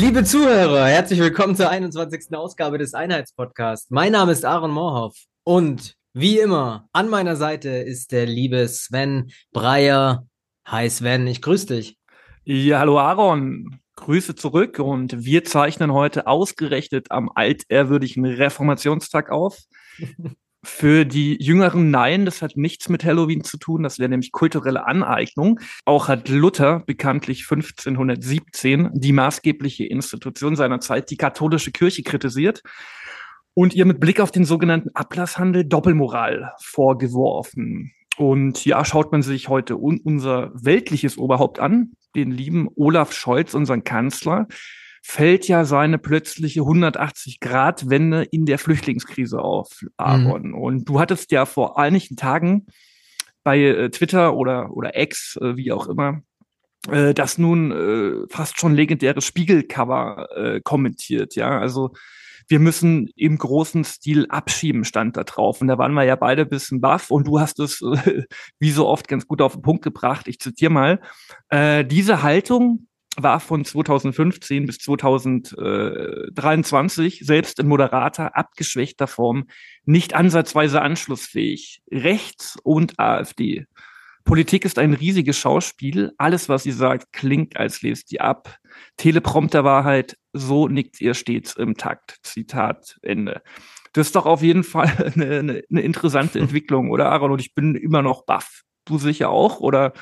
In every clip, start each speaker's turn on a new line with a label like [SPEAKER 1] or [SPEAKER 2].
[SPEAKER 1] Liebe Zuhörer, herzlich willkommen zur 21. Ausgabe des Einheitspodcasts. Mein Name ist Aaron Moorhoff und wie immer an meiner Seite ist der liebe Sven Breyer. Hi Sven, ich grüße dich.
[SPEAKER 2] Ja, hallo Aaron. Grüße zurück und wir zeichnen heute ausgerechnet am altehrwürdigen Reformationstag auf. Für die Jüngeren nein, das hat nichts mit Halloween zu tun, das wäre nämlich kulturelle Aneignung. Auch hat Luther bekanntlich 1517 die maßgebliche Institution seiner Zeit, die katholische Kirche, kritisiert und ihr mit Blick auf den sogenannten Ablasshandel Doppelmoral vorgeworfen. Und ja, schaut man sich heute un unser weltliches Oberhaupt an, den lieben Olaf Scholz, unseren Kanzler, fällt ja seine plötzliche 180-Grad-Wende in der Flüchtlingskrise auf, Aaron. Mhm. Und du hattest ja vor einigen Tagen bei äh, Twitter oder, oder X, äh, wie auch immer, äh, das nun äh, fast schon legendäre Spiegelcover äh, kommentiert, ja. Also wir müssen im großen Stil abschieben, stand da drauf. Und da waren wir ja beide ein bisschen baff und du hast es äh, wie so oft ganz gut auf den Punkt gebracht. Ich zitiere mal. Äh, diese Haltung war von 2015 bis 2023 selbst in moderater, abgeschwächter Form nicht ansatzweise anschlussfähig. Rechts und AfD. Politik ist ein riesiges Schauspiel. Alles, was sie sagt, klingt, als lest die ab. Teleprompterwahrheit, so nickt ihr stets im Takt. Zitat Ende. Das ist doch auf jeden Fall eine, eine, eine interessante Entwicklung, oder Aaron? Und ich bin immer noch baff. Du sicher auch? Oder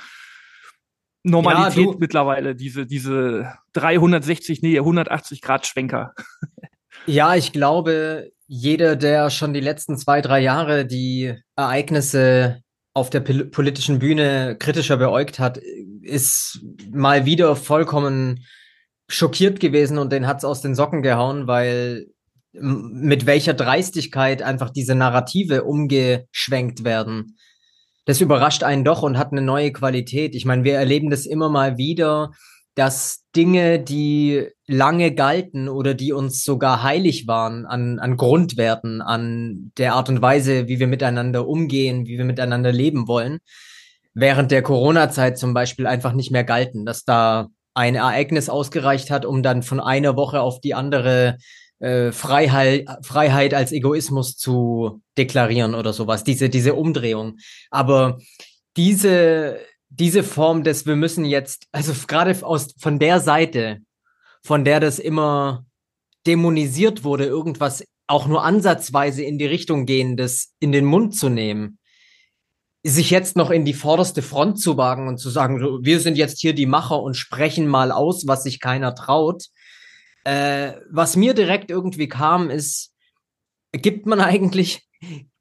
[SPEAKER 2] Normalität ja, mittlerweile, diese, diese 360, nee, 180 Grad Schwenker.
[SPEAKER 1] Ja, ich glaube, jeder, der schon die letzten zwei, drei Jahre die Ereignisse auf der politischen Bühne kritischer beäugt hat, ist mal wieder vollkommen schockiert gewesen und den hat's aus den Socken gehauen, weil mit welcher Dreistigkeit einfach diese Narrative umgeschwenkt werden das überrascht einen doch und hat eine neue Qualität. Ich meine, wir erleben das immer mal wieder, dass Dinge, die lange galten oder die uns sogar heilig waren an, an Grundwerten, an der Art und Weise, wie wir miteinander umgehen, wie wir miteinander leben wollen, während der Corona-Zeit zum Beispiel einfach nicht mehr galten, dass da ein Ereignis ausgereicht hat, um dann von einer Woche auf die andere äh, Freiheit, Freiheit als Egoismus zu deklarieren oder sowas, diese, diese Umdrehung. Aber diese, diese Form des, wir müssen jetzt, also gerade aus, von der Seite, von der das immer dämonisiert wurde, irgendwas auch nur ansatzweise in die Richtung gehendes in den Mund zu nehmen, sich jetzt noch in die vorderste Front zu wagen und zu sagen, wir sind jetzt hier die Macher und sprechen mal aus, was sich keiner traut, äh, was mir direkt irgendwie kam, ist, gibt man eigentlich,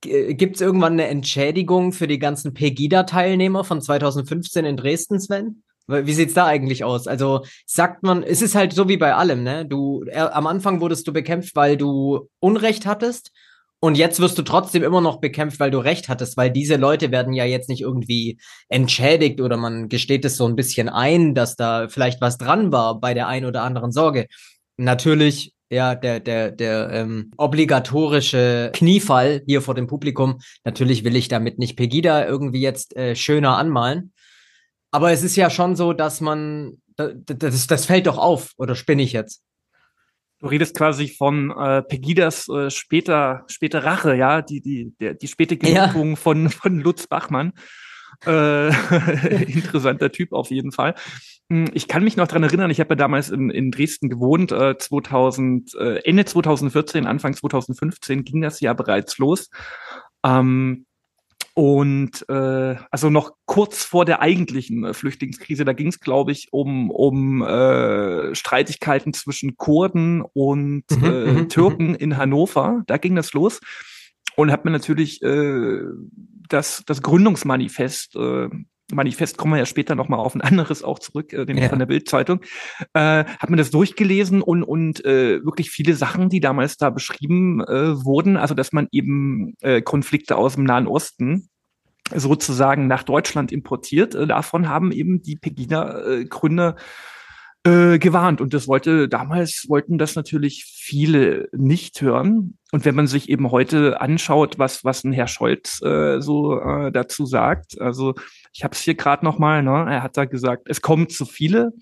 [SPEAKER 1] gibt es irgendwann eine Entschädigung für die ganzen Pegida-Teilnehmer von 2015 in Dresden, Sven? Wie sieht's da eigentlich aus? Also sagt man, es ist halt so wie bei allem, ne? Du er, am Anfang wurdest du bekämpft, weil du Unrecht hattest und jetzt wirst du trotzdem immer noch bekämpft, weil du Recht hattest, weil diese Leute werden ja jetzt nicht irgendwie entschädigt oder man gesteht es so ein bisschen ein, dass da vielleicht was dran war bei der ein oder anderen Sorge natürlich ja, der, der, der ähm, obligatorische Kniefall hier vor dem Publikum. Natürlich will ich damit nicht Pegida irgendwie jetzt äh, schöner anmalen. Aber es ist ja schon so, dass man, das, das fällt doch auf, oder spinne ich jetzt?
[SPEAKER 2] Du redest quasi von äh, Pegidas äh, später, später Rache, ja, die, die, der, die späte Genugtuung ja. von, von Lutz Bachmann. Äh, interessanter Typ auf jeden Fall. Hm, ich kann mich noch dran erinnern, ich habe ja damals in, in Dresden gewohnt, äh, 2000, äh, Ende 2014, Anfang 2015 ging das ja bereits los. Ähm, und äh, also noch kurz vor der eigentlichen äh, Flüchtlingskrise, da ging es, glaube ich, um, um äh, Streitigkeiten zwischen Kurden und mhm, äh, mhm, Türken mhm. in Hannover. Da ging das los. Und hat mir natürlich äh, das, das Gründungsmanifest äh, Manifest kommen wir ja später nochmal auf ein anderes auch zurück, äh, den ja. von der Bildzeitung, äh, hat man das durchgelesen und, und äh, wirklich viele Sachen, die damals da beschrieben äh, wurden, also dass man eben äh, Konflikte aus dem Nahen Osten sozusagen nach Deutschland importiert, äh, davon haben eben die Pegida-Gründer äh, gewarnt. Und das wollte, damals wollten das natürlich viele nicht hören. Und wenn man sich eben heute anschaut, was, was ein Herr Scholz äh, so äh, dazu sagt, also ich habe es hier gerade nochmal, ne? er hat da gesagt, es kommen zu viele,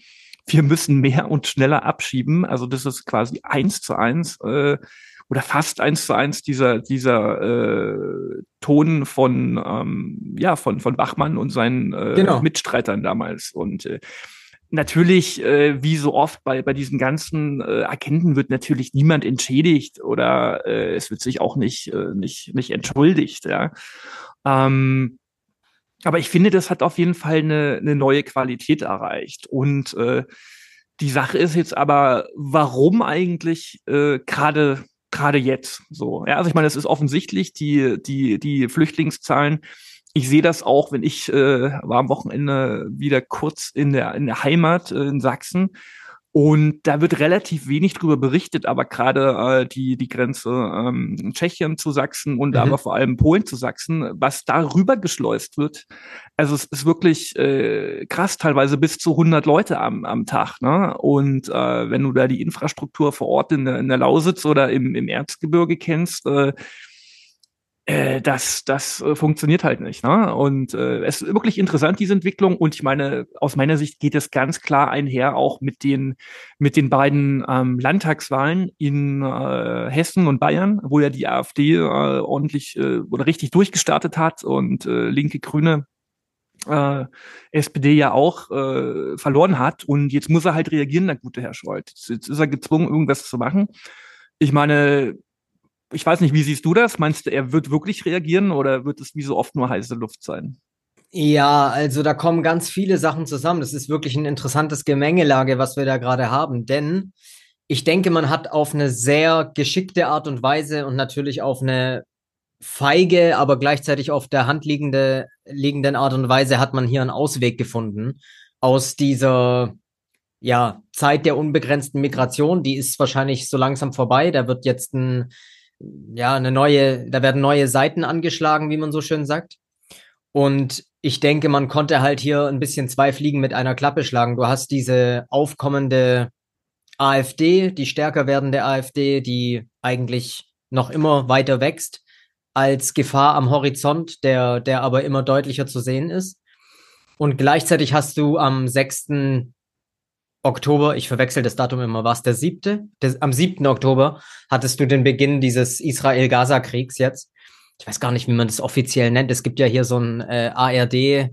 [SPEAKER 2] wir müssen mehr und schneller abschieben. Also das ist quasi eins zu eins äh, oder fast eins zu eins dieser dieser äh, Ton von ähm, ja von von Bachmann und seinen äh, genau. Mitstreitern damals und äh, natürlich, äh, wie so oft bei, bei diesen ganzen äh, Agenten wird natürlich niemand entschädigt oder äh, es wird sich auch nicht, äh, nicht, nicht entschuldigt, ja. Ähm, aber ich finde, das hat auf jeden Fall eine, eine neue Qualität erreicht. Und äh, die Sache ist jetzt aber, warum eigentlich äh, gerade gerade jetzt so? Ja, also ich meine, es ist offensichtlich, die die die Flüchtlingszahlen ich sehe das auch, wenn ich äh, war am Wochenende wieder kurz in der, in der Heimat äh, in Sachsen. Und da wird relativ wenig drüber berichtet, aber gerade äh, die, die Grenze ähm, Tschechien zu Sachsen und mhm. aber vor allem Polen zu Sachsen, was darüber geschleust wird. Also es ist wirklich äh, krass, teilweise bis zu 100 Leute am, am Tag. Ne? Und äh, wenn du da die Infrastruktur vor Ort in der, in der Lausitz oder im, im Erzgebirge kennst, äh, äh, das, das äh, funktioniert halt nicht. Ne? Und äh, es ist wirklich interessant, diese Entwicklung. Und ich meine, aus meiner Sicht geht es ganz klar einher auch mit den, mit den beiden ähm, Landtagswahlen in äh, Hessen und Bayern, wo ja die AfD äh, ordentlich äh, oder richtig durchgestartet hat und äh, linke Grüne äh, SPD ja auch äh, verloren hat. Und jetzt muss er halt reagieren, der gute Herr Scholz. Jetzt, jetzt ist er gezwungen, irgendwas zu machen. Ich meine, ich weiß nicht, wie siehst du das? Meinst du, er wird wirklich reagieren oder wird es wie so oft nur heiße Luft sein?
[SPEAKER 1] Ja, also da kommen ganz viele Sachen zusammen. Das ist wirklich ein interessantes Gemengelage, was wir da gerade haben. Denn ich denke, man hat auf eine sehr geschickte Art und Weise und natürlich auf eine feige, aber gleichzeitig auf der Hand liegende, liegenden Art und Weise hat man hier einen Ausweg gefunden aus dieser ja, Zeit der unbegrenzten Migration. Die ist wahrscheinlich so langsam vorbei. Da wird jetzt ein ja, eine neue, da werden neue Seiten angeschlagen, wie man so schön sagt. Und ich denke, man konnte halt hier ein bisschen zwei Fliegen mit einer Klappe schlagen. Du hast diese aufkommende AfD, die stärker werdende AfD, die eigentlich noch immer weiter wächst, als Gefahr am Horizont, der, der aber immer deutlicher zu sehen ist. Und gleichzeitig hast du am 6. Oktober, ich verwechsel das Datum immer, war es der siebte? Der, am siebten Oktober hattest du den Beginn dieses Israel-Gaza-Kriegs jetzt. Ich weiß gar nicht, wie man das offiziell nennt. Es gibt ja hier so ein äh, ARD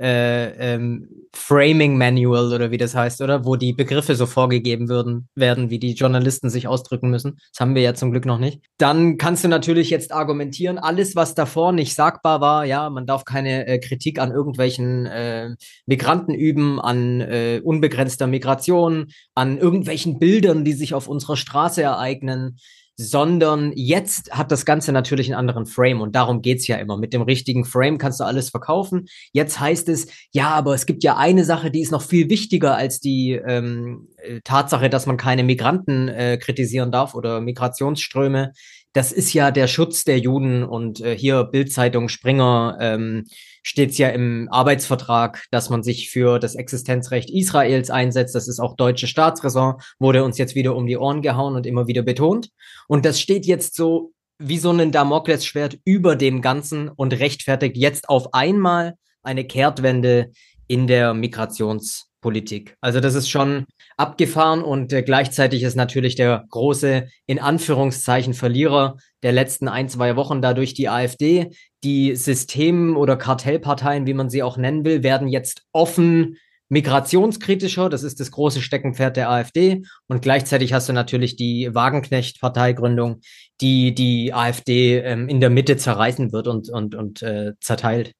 [SPEAKER 1] äh, ähm, Framing Manual oder wie das heißt, oder? Wo die Begriffe so vorgegeben würden, werden, wie die Journalisten sich ausdrücken müssen. Das haben wir ja zum Glück noch nicht. Dann kannst du natürlich jetzt argumentieren, alles, was davor nicht sagbar war, ja, man darf keine äh, Kritik an irgendwelchen äh, Migranten üben, an äh, unbegrenzter Migration, an irgendwelchen Bildern, die sich auf unserer Straße ereignen sondern jetzt hat das Ganze natürlich einen anderen Frame und darum geht's ja immer. Mit dem richtigen Frame kannst du alles verkaufen. Jetzt heißt es, ja, aber es gibt ja eine Sache, die ist noch viel wichtiger als die ähm, äh, Tatsache, dass man keine Migranten äh, kritisieren darf oder Migrationsströme. Das ist ja der Schutz der Juden und äh, hier Bildzeitung Springer ähm, steht es ja im Arbeitsvertrag, dass man sich für das Existenzrecht Israels einsetzt. Das ist auch deutsche Staatsräson, wurde uns jetzt wieder um die Ohren gehauen und immer wieder betont. Und das steht jetzt so wie so ein Damoklesschwert über dem Ganzen und rechtfertigt jetzt auf einmal eine Kehrtwende in der Migrationspolitik. Also das ist schon abgefahren und äh, gleichzeitig ist natürlich der große, in Anführungszeichen, Verlierer der letzten ein, zwei Wochen dadurch die AfD. Die System- oder Kartellparteien, wie man sie auch nennen will, werden jetzt offen migrationskritischer. Das ist das große Steckenpferd der AfD. Und gleichzeitig hast du natürlich die Wagenknecht-Parteigründung, die die AfD ähm, in der Mitte zerreißen wird und, und, und äh, zerteilt.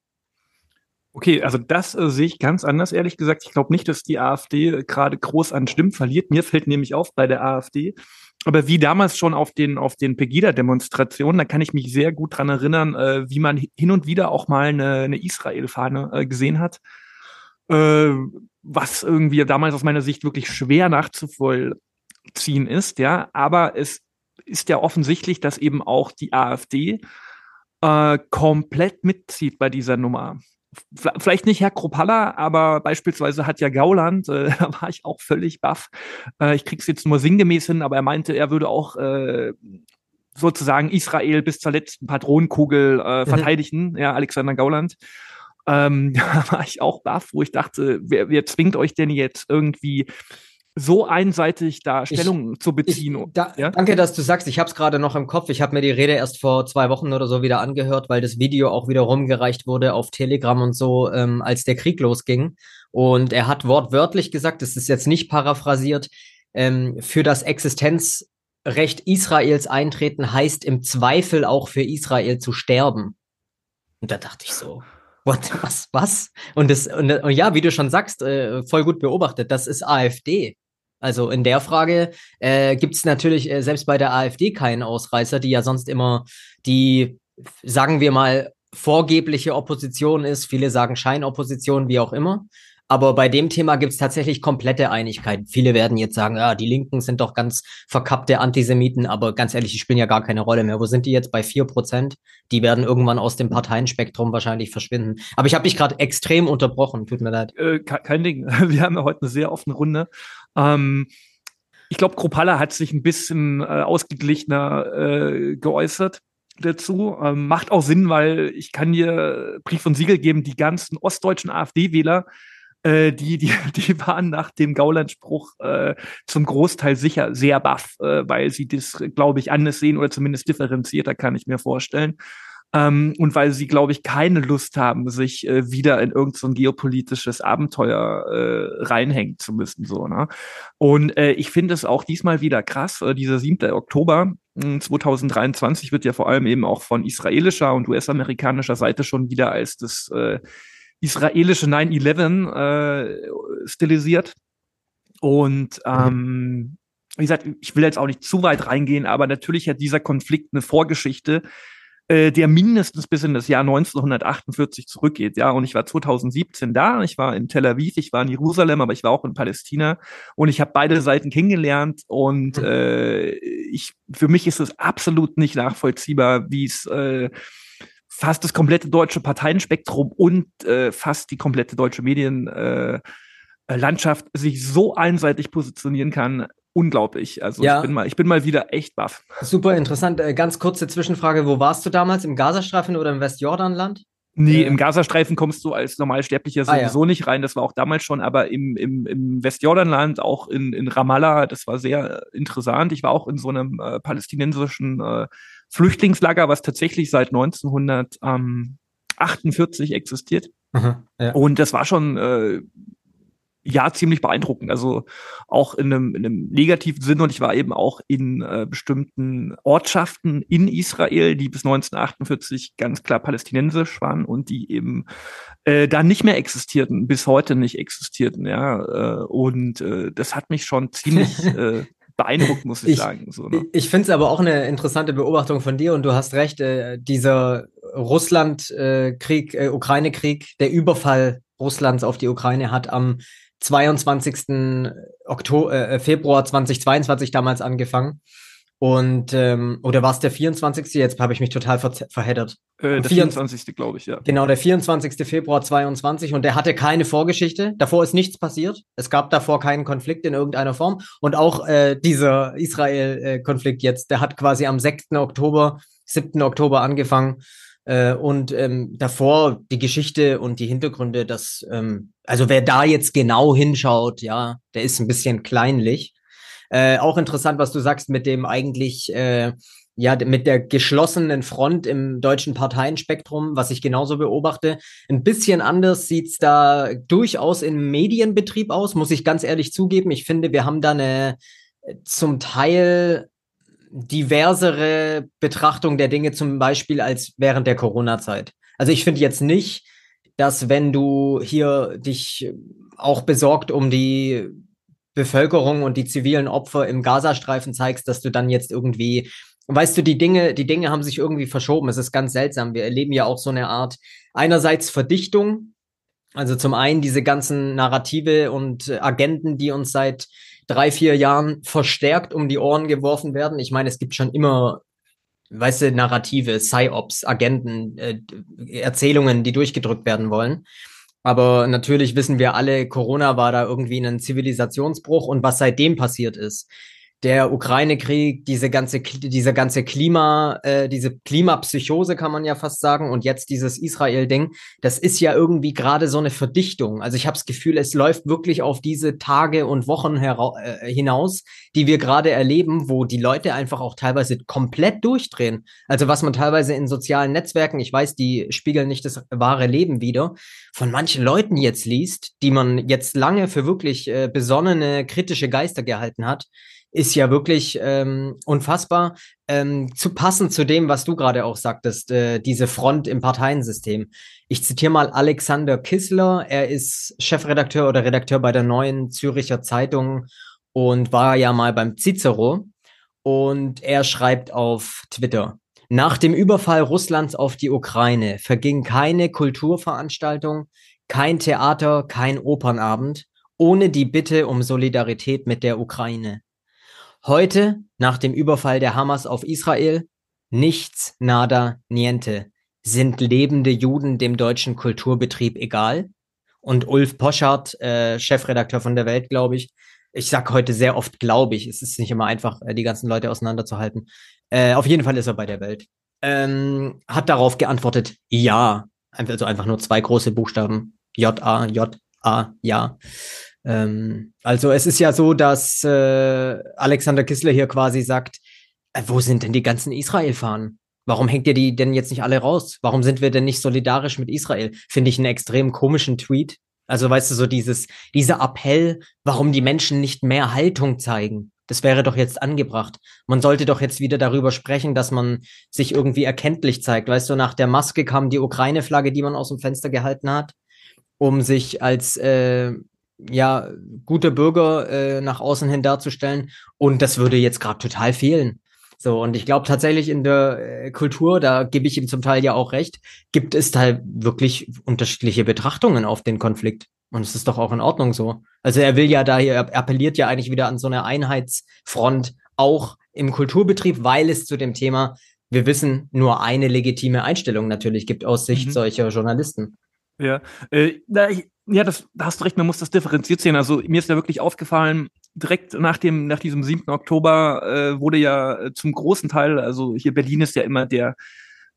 [SPEAKER 2] Okay, also das äh, sehe ich ganz anders, ehrlich gesagt. Ich glaube nicht, dass die AfD äh, gerade groß an Stimmen verliert. Mir fällt nämlich auf bei der AfD. Aber wie damals schon auf den, auf den Pegida-Demonstrationen, da kann ich mich sehr gut dran erinnern, äh, wie man hin und wieder auch mal eine, eine Israel-Fahne äh, gesehen hat. Äh, was irgendwie damals aus meiner Sicht wirklich schwer nachzuvollziehen ist, ja. Aber es ist ja offensichtlich, dass eben auch die AfD äh, komplett mitzieht bei dieser Nummer vielleicht nicht Herr Kropalla, aber beispielsweise hat ja Gauland, äh, da war ich auch völlig baff. Äh, ich krieg's jetzt nur sinngemäß hin, aber er meinte, er würde auch äh, sozusagen Israel bis zur letzten Patronenkugel äh, mhm. verteidigen, mhm. ja, Alexander Gauland. ähm, da war ich auch baff, wo ich dachte, wer, wer zwingt euch denn jetzt irgendwie so einseitig da Stellung ich, zu beziehen.
[SPEAKER 1] Ich, da, ja? Danke, dass du sagst. Ich habe es gerade noch im Kopf. Ich habe mir die Rede erst vor zwei Wochen oder so wieder angehört, weil das Video auch wieder rumgereicht wurde auf Telegram und so, ähm, als der Krieg losging. Und er hat wortwörtlich gesagt, das ist jetzt nicht paraphrasiert, ähm, für das Existenzrecht Israels eintreten heißt im Zweifel auch für Israel zu sterben. Und da dachte ich so, what, was, was? Und das, und, und ja, wie du schon sagst, äh, voll gut beobachtet, das ist AfD. Also in der Frage äh, gibt es natürlich äh, selbst bei der AfD keinen Ausreißer, die ja sonst immer die, sagen wir mal, vorgebliche Opposition ist. Viele sagen Scheinopposition, wie auch immer. Aber bei dem Thema gibt es tatsächlich komplette Einigkeit. Viele werden jetzt sagen, ja, die Linken sind doch ganz verkappte Antisemiten, aber ganz ehrlich, die spielen ja gar keine Rolle mehr. Wo sind die jetzt bei vier Prozent? Die werden irgendwann aus dem Parteienspektrum wahrscheinlich verschwinden. Aber ich habe dich gerade extrem unterbrochen, tut mir leid.
[SPEAKER 2] Äh, kein Ding. Wir haben ja heute eine sehr offene Runde. Ähm, ich glaube, Kropala hat sich ein bisschen äh, ausgeglichener äh, geäußert dazu. Ähm, macht auch Sinn, weil ich kann dir Brief und Siegel geben, die ganzen ostdeutschen AfD-Wähler, äh, die, die, die waren nach dem Gauland-Spruch äh, zum Großteil sicher sehr baff, äh, weil sie das, glaube ich, anders sehen oder zumindest differenzierter, kann ich mir vorstellen. Ähm, und weil sie, glaube ich, keine Lust haben, sich äh, wieder in irgendein so geopolitisches Abenteuer äh, reinhängen zu müssen. So, ne? Und äh, ich finde es auch diesmal wieder krass, äh, dieser 7. Oktober 2023 hm, wird ja vor allem eben auch von israelischer und US-amerikanischer Seite schon wieder als das äh, israelische 9-11 äh, stilisiert. Und ähm, wie gesagt, ich will jetzt auch nicht zu weit reingehen, aber natürlich hat dieser Konflikt eine Vorgeschichte, äh, der mindestens bis in das Jahr 1948 zurückgeht. Ja, und ich war 2017 da, ich war in Tel Aviv, ich war in Jerusalem, aber ich war auch in Palästina und ich habe beide Seiten kennengelernt und mhm. äh, ich für mich ist es absolut nicht nachvollziehbar, wie es äh, fast das komplette deutsche Parteienspektrum und äh, fast die komplette deutsche Medienlandschaft äh, sich so einseitig positionieren kann unglaublich. Also ja. ich, bin mal, ich bin mal wieder echt baff.
[SPEAKER 1] Super interessant. Äh, ganz kurze Zwischenfrage. Wo warst du damals? Im Gazastreifen oder im Westjordanland?
[SPEAKER 2] Nee, äh, im Gazastreifen kommst du als Normalsterblicher sowieso ah, ja. nicht rein. Das war auch damals schon, aber im, im, im Westjordanland, auch in, in Ramallah, das war sehr interessant. Ich war auch in so einem äh, palästinensischen äh, Flüchtlingslager, was tatsächlich seit 1948 existiert. Aha, ja. Und das war schon äh, ja ziemlich beeindruckend. Also auch in einem, in einem negativen Sinn. Und ich war eben auch in äh, bestimmten Ortschaften in Israel, die bis 1948 ganz klar palästinensisch waren und die eben äh, da nicht mehr existierten, bis heute nicht existierten. Ja, äh, und äh, das hat mich schon ziemlich äh, beeindruckt, muss ich, ich sagen. So,
[SPEAKER 1] ne? Ich finde es aber auch eine interessante Beobachtung von dir und du hast recht, äh, dieser Russland-Krieg, äh, äh, Ukraine-Krieg, der Überfall Russlands auf die Ukraine hat am 22. Oktober, äh, Februar 2022 damals angefangen. Und, ähm, oder war es der 24. Jetzt habe ich mich total ver verheddert.
[SPEAKER 2] Äh, der 24. glaube ich, ja.
[SPEAKER 1] Genau, der 24. Februar 22 und der hatte keine Vorgeschichte. Davor ist nichts passiert. Es gab davor keinen Konflikt in irgendeiner Form. Und auch äh, dieser Israel-Konflikt jetzt, der hat quasi am 6. Oktober, 7. Oktober angefangen. Äh, und ähm, davor die Geschichte und die Hintergründe, das, ähm, also wer da jetzt genau hinschaut, ja, der ist ein bisschen kleinlich. Äh, auch interessant, was du sagst mit dem eigentlich, äh, ja, mit der geschlossenen Front im deutschen Parteienspektrum, was ich genauso beobachte. Ein bisschen anders sieht's da durchaus im Medienbetrieb aus, muss ich ganz ehrlich zugeben. Ich finde, wir haben da eine äh, zum Teil diversere Betrachtung der Dinge, zum Beispiel als während der Corona-Zeit. Also ich finde jetzt nicht, dass wenn du hier dich auch besorgt um die Bevölkerung und die zivilen Opfer im Gazastreifen zeigst, dass du dann jetzt irgendwie, weißt du, die Dinge, die Dinge haben sich irgendwie verschoben. Es ist ganz seltsam. Wir erleben ja auch so eine Art einerseits Verdichtung. Also zum einen diese ganzen Narrative und Agenten, die uns seit drei, vier Jahren verstärkt um die Ohren geworfen werden. Ich meine, es gibt schon immer, weißt du, Narrative, Psyops, Agenten, äh, Erzählungen, die durchgedrückt werden wollen. Aber natürlich wissen wir alle, Corona war da irgendwie ein Zivilisationsbruch und was seitdem passiert ist. Der Ukraine-Krieg, diese ganze, dieser ganze Klima, äh, diese Klimapsychose kann man ja fast sagen, und jetzt dieses Israel-Ding, das ist ja irgendwie gerade so eine Verdichtung. Also ich habe das Gefühl, es läuft wirklich auf diese Tage und Wochen äh, hinaus, die wir gerade erleben, wo die Leute einfach auch teilweise komplett durchdrehen. Also was man teilweise in sozialen Netzwerken, ich weiß, die spiegeln nicht das wahre Leben wieder, von manchen Leuten jetzt liest, die man jetzt lange für wirklich äh, besonnene, kritische Geister gehalten hat, ist ja wirklich ähm, unfassbar. Ähm, zu passen zu dem, was du gerade auch sagtest, äh, diese Front im Parteiensystem. Ich zitiere mal Alexander Kissler. Er ist Chefredakteur oder Redakteur bei der neuen Züricher Zeitung und war ja mal beim Cicero. Und er schreibt auf Twitter. Nach dem Überfall Russlands auf die Ukraine verging keine Kulturveranstaltung, kein Theater, kein Opernabend ohne die Bitte um Solidarität mit der Ukraine. Heute, nach dem Überfall der Hamas auf Israel, nichts, nada, niente. Sind lebende Juden dem deutschen Kulturbetrieb egal? Und Ulf Poschardt, äh, Chefredakteur von der Welt, glaube ich, ich sag heute sehr oft, glaube ich, es ist nicht immer einfach, äh, die ganzen Leute auseinanderzuhalten. Äh, auf jeden Fall ist er bei der Welt. Ähm, hat darauf geantwortet, ja. Also einfach nur zwei große Buchstaben. J-A, J-A, ja. Ähm, also es ist ja so, dass äh, Alexander Kissler hier quasi sagt, äh, wo sind denn die ganzen Israel-Fahnen? Warum hängt ihr die denn jetzt nicht alle raus? Warum sind wir denn nicht solidarisch mit Israel? Finde ich einen extrem komischen Tweet. Also weißt du, so dieses, dieser Appell, warum die Menschen nicht mehr Haltung zeigen. Das wäre doch jetzt angebracht. Man sollte doch jetzt wieder darüber sprechen, dass man sich irgendwie erkenntlich zeigt. Weißt du, nach der Maske kam die Ukraine-Flagge, die man aus dem Fenster gehalten hat, um sich als äh, ja, gute Bürger äh, nach außen hin darzustellen. Und das würde jetzt gerade total fehlen. So, und ich glaube tatsächlich in der äh, Kultur, da gebe ich ihm zum Teil ja auch recht, gibt es da wirklich unterschiedliche Betrachtungen auf den Konflikt. Und es ist doch auch in Ordnung so. Also er will ja da hier, er appelliert ja eigentlich wieder an so eine Einheitsfront, auch im Kulturbetrieb, weil es zu dem Thema, wir wissen, nur eine legitime Einstellung natürlich gibt aus Sicht mhm. solcher Journalisten.
[SPEAKER 2] Ja, äh, na, ich, ja, das, da hast du recht, man muss das differenziert sehen. Also mir ist ja wirklich aufgefallen, direkt nach dem, nach diesem 7. Oktober äh, wurde ja äh, zum großen Teil, also hier Berlin ist ja immer der,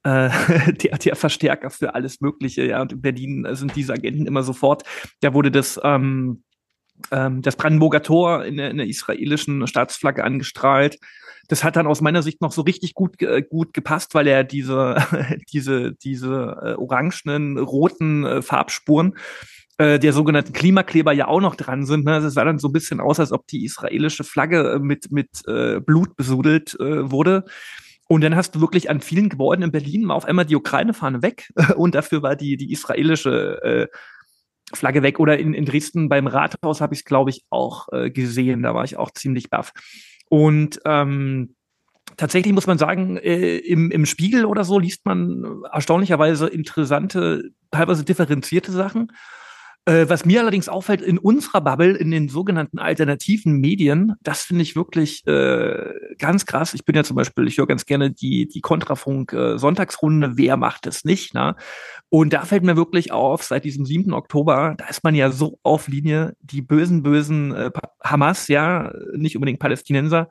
[SPEAKER 2] äh, der, der Verstärker für alles Mögliche, ja, und in Berlin sind diese Agenten immer sofort. Da wurde das, ähm, ähm, das Brandenburger Tor in der, in der israelischen Staatsflagge angestrahlt. Das hat dann aus meiner Sicht noch so richtig gut, äh, gut gepasst, weil er diese, diese, diese äh, orangenen, roten äh, Farbspuren äh, der sogenannten Klimakleber ja auch noch dran sind. Ne? Also es sah dann so ein bisschen aus, als ob die israelische Flagge äh, mit, mit äh, Blut besudelt äh, wurde. Und dann hast du wirklich an vielen Gebäuden in Berlin mal auf einmal die Ukraine-Fahne weg und dafür war die, die israelische äh, Flagge weg. Oder in, in Dresden beim Rathaus habe ich es, glaube ich, auch äh, gesehen. Da war ich auch ziemlich baff. Und ähm, tatsächlich muss man sagen, äh, im, im Spiegel oder so liest man erstaunlicherweise interessante, teilweise differenzierte Sachen. Äh, was mir allerdings auffällt, in unserer Bubble, in den sogenannten alternativen Medien, das finde ich wirklich äh, ganz krass. Ich bin ja zum Beispiel, ich höre ganz gerne die, die Kontrafunk äh, Sonntagsrunde, wer macht es nicht? Ne? Und da fällt mir wirklich auf, seit diesem 7. Oktober, da ist man ja so auf Linie, die bösen, bösen äh, Hamas, ja, nicht unbedingt Palästinenser,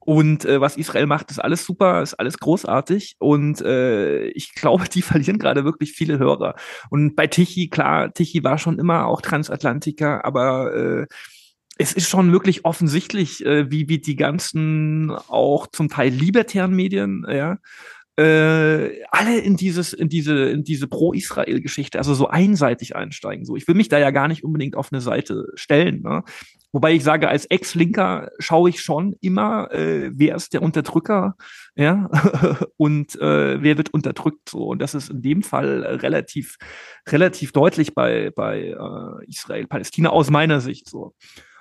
[SPEAKER 2] und äh, was Israel macht, ist alles super, ist alles großartig. Und äh, ich glaube, die verlieren gerade wirklich viele Hörer. Und bei Tichy, klar, Tichy war schon immer auch Transatlantiker, aber äh, es ist schon wirklich offensichtlich, äh, wie, wie die ganzen auch zum Teil libertären Medien, ja, äh, alle in dieses, in diese, in diese Pro-Israel-Geschichte, also so einseitig einsteigen. So, ich will mich da ja gar nicht unbedingt auf eine Seite stellen. Ne? Wobei ich sage, als Ex-Linker schaue ich schon immer, äh, wer ist der Unterdrücker, ja, und äh, wer wird unterdrückt so. Und das ist in dem Fall relativ, relativ deutlich bei, bei äh, Israel, Palästina aus meiner Sicht so.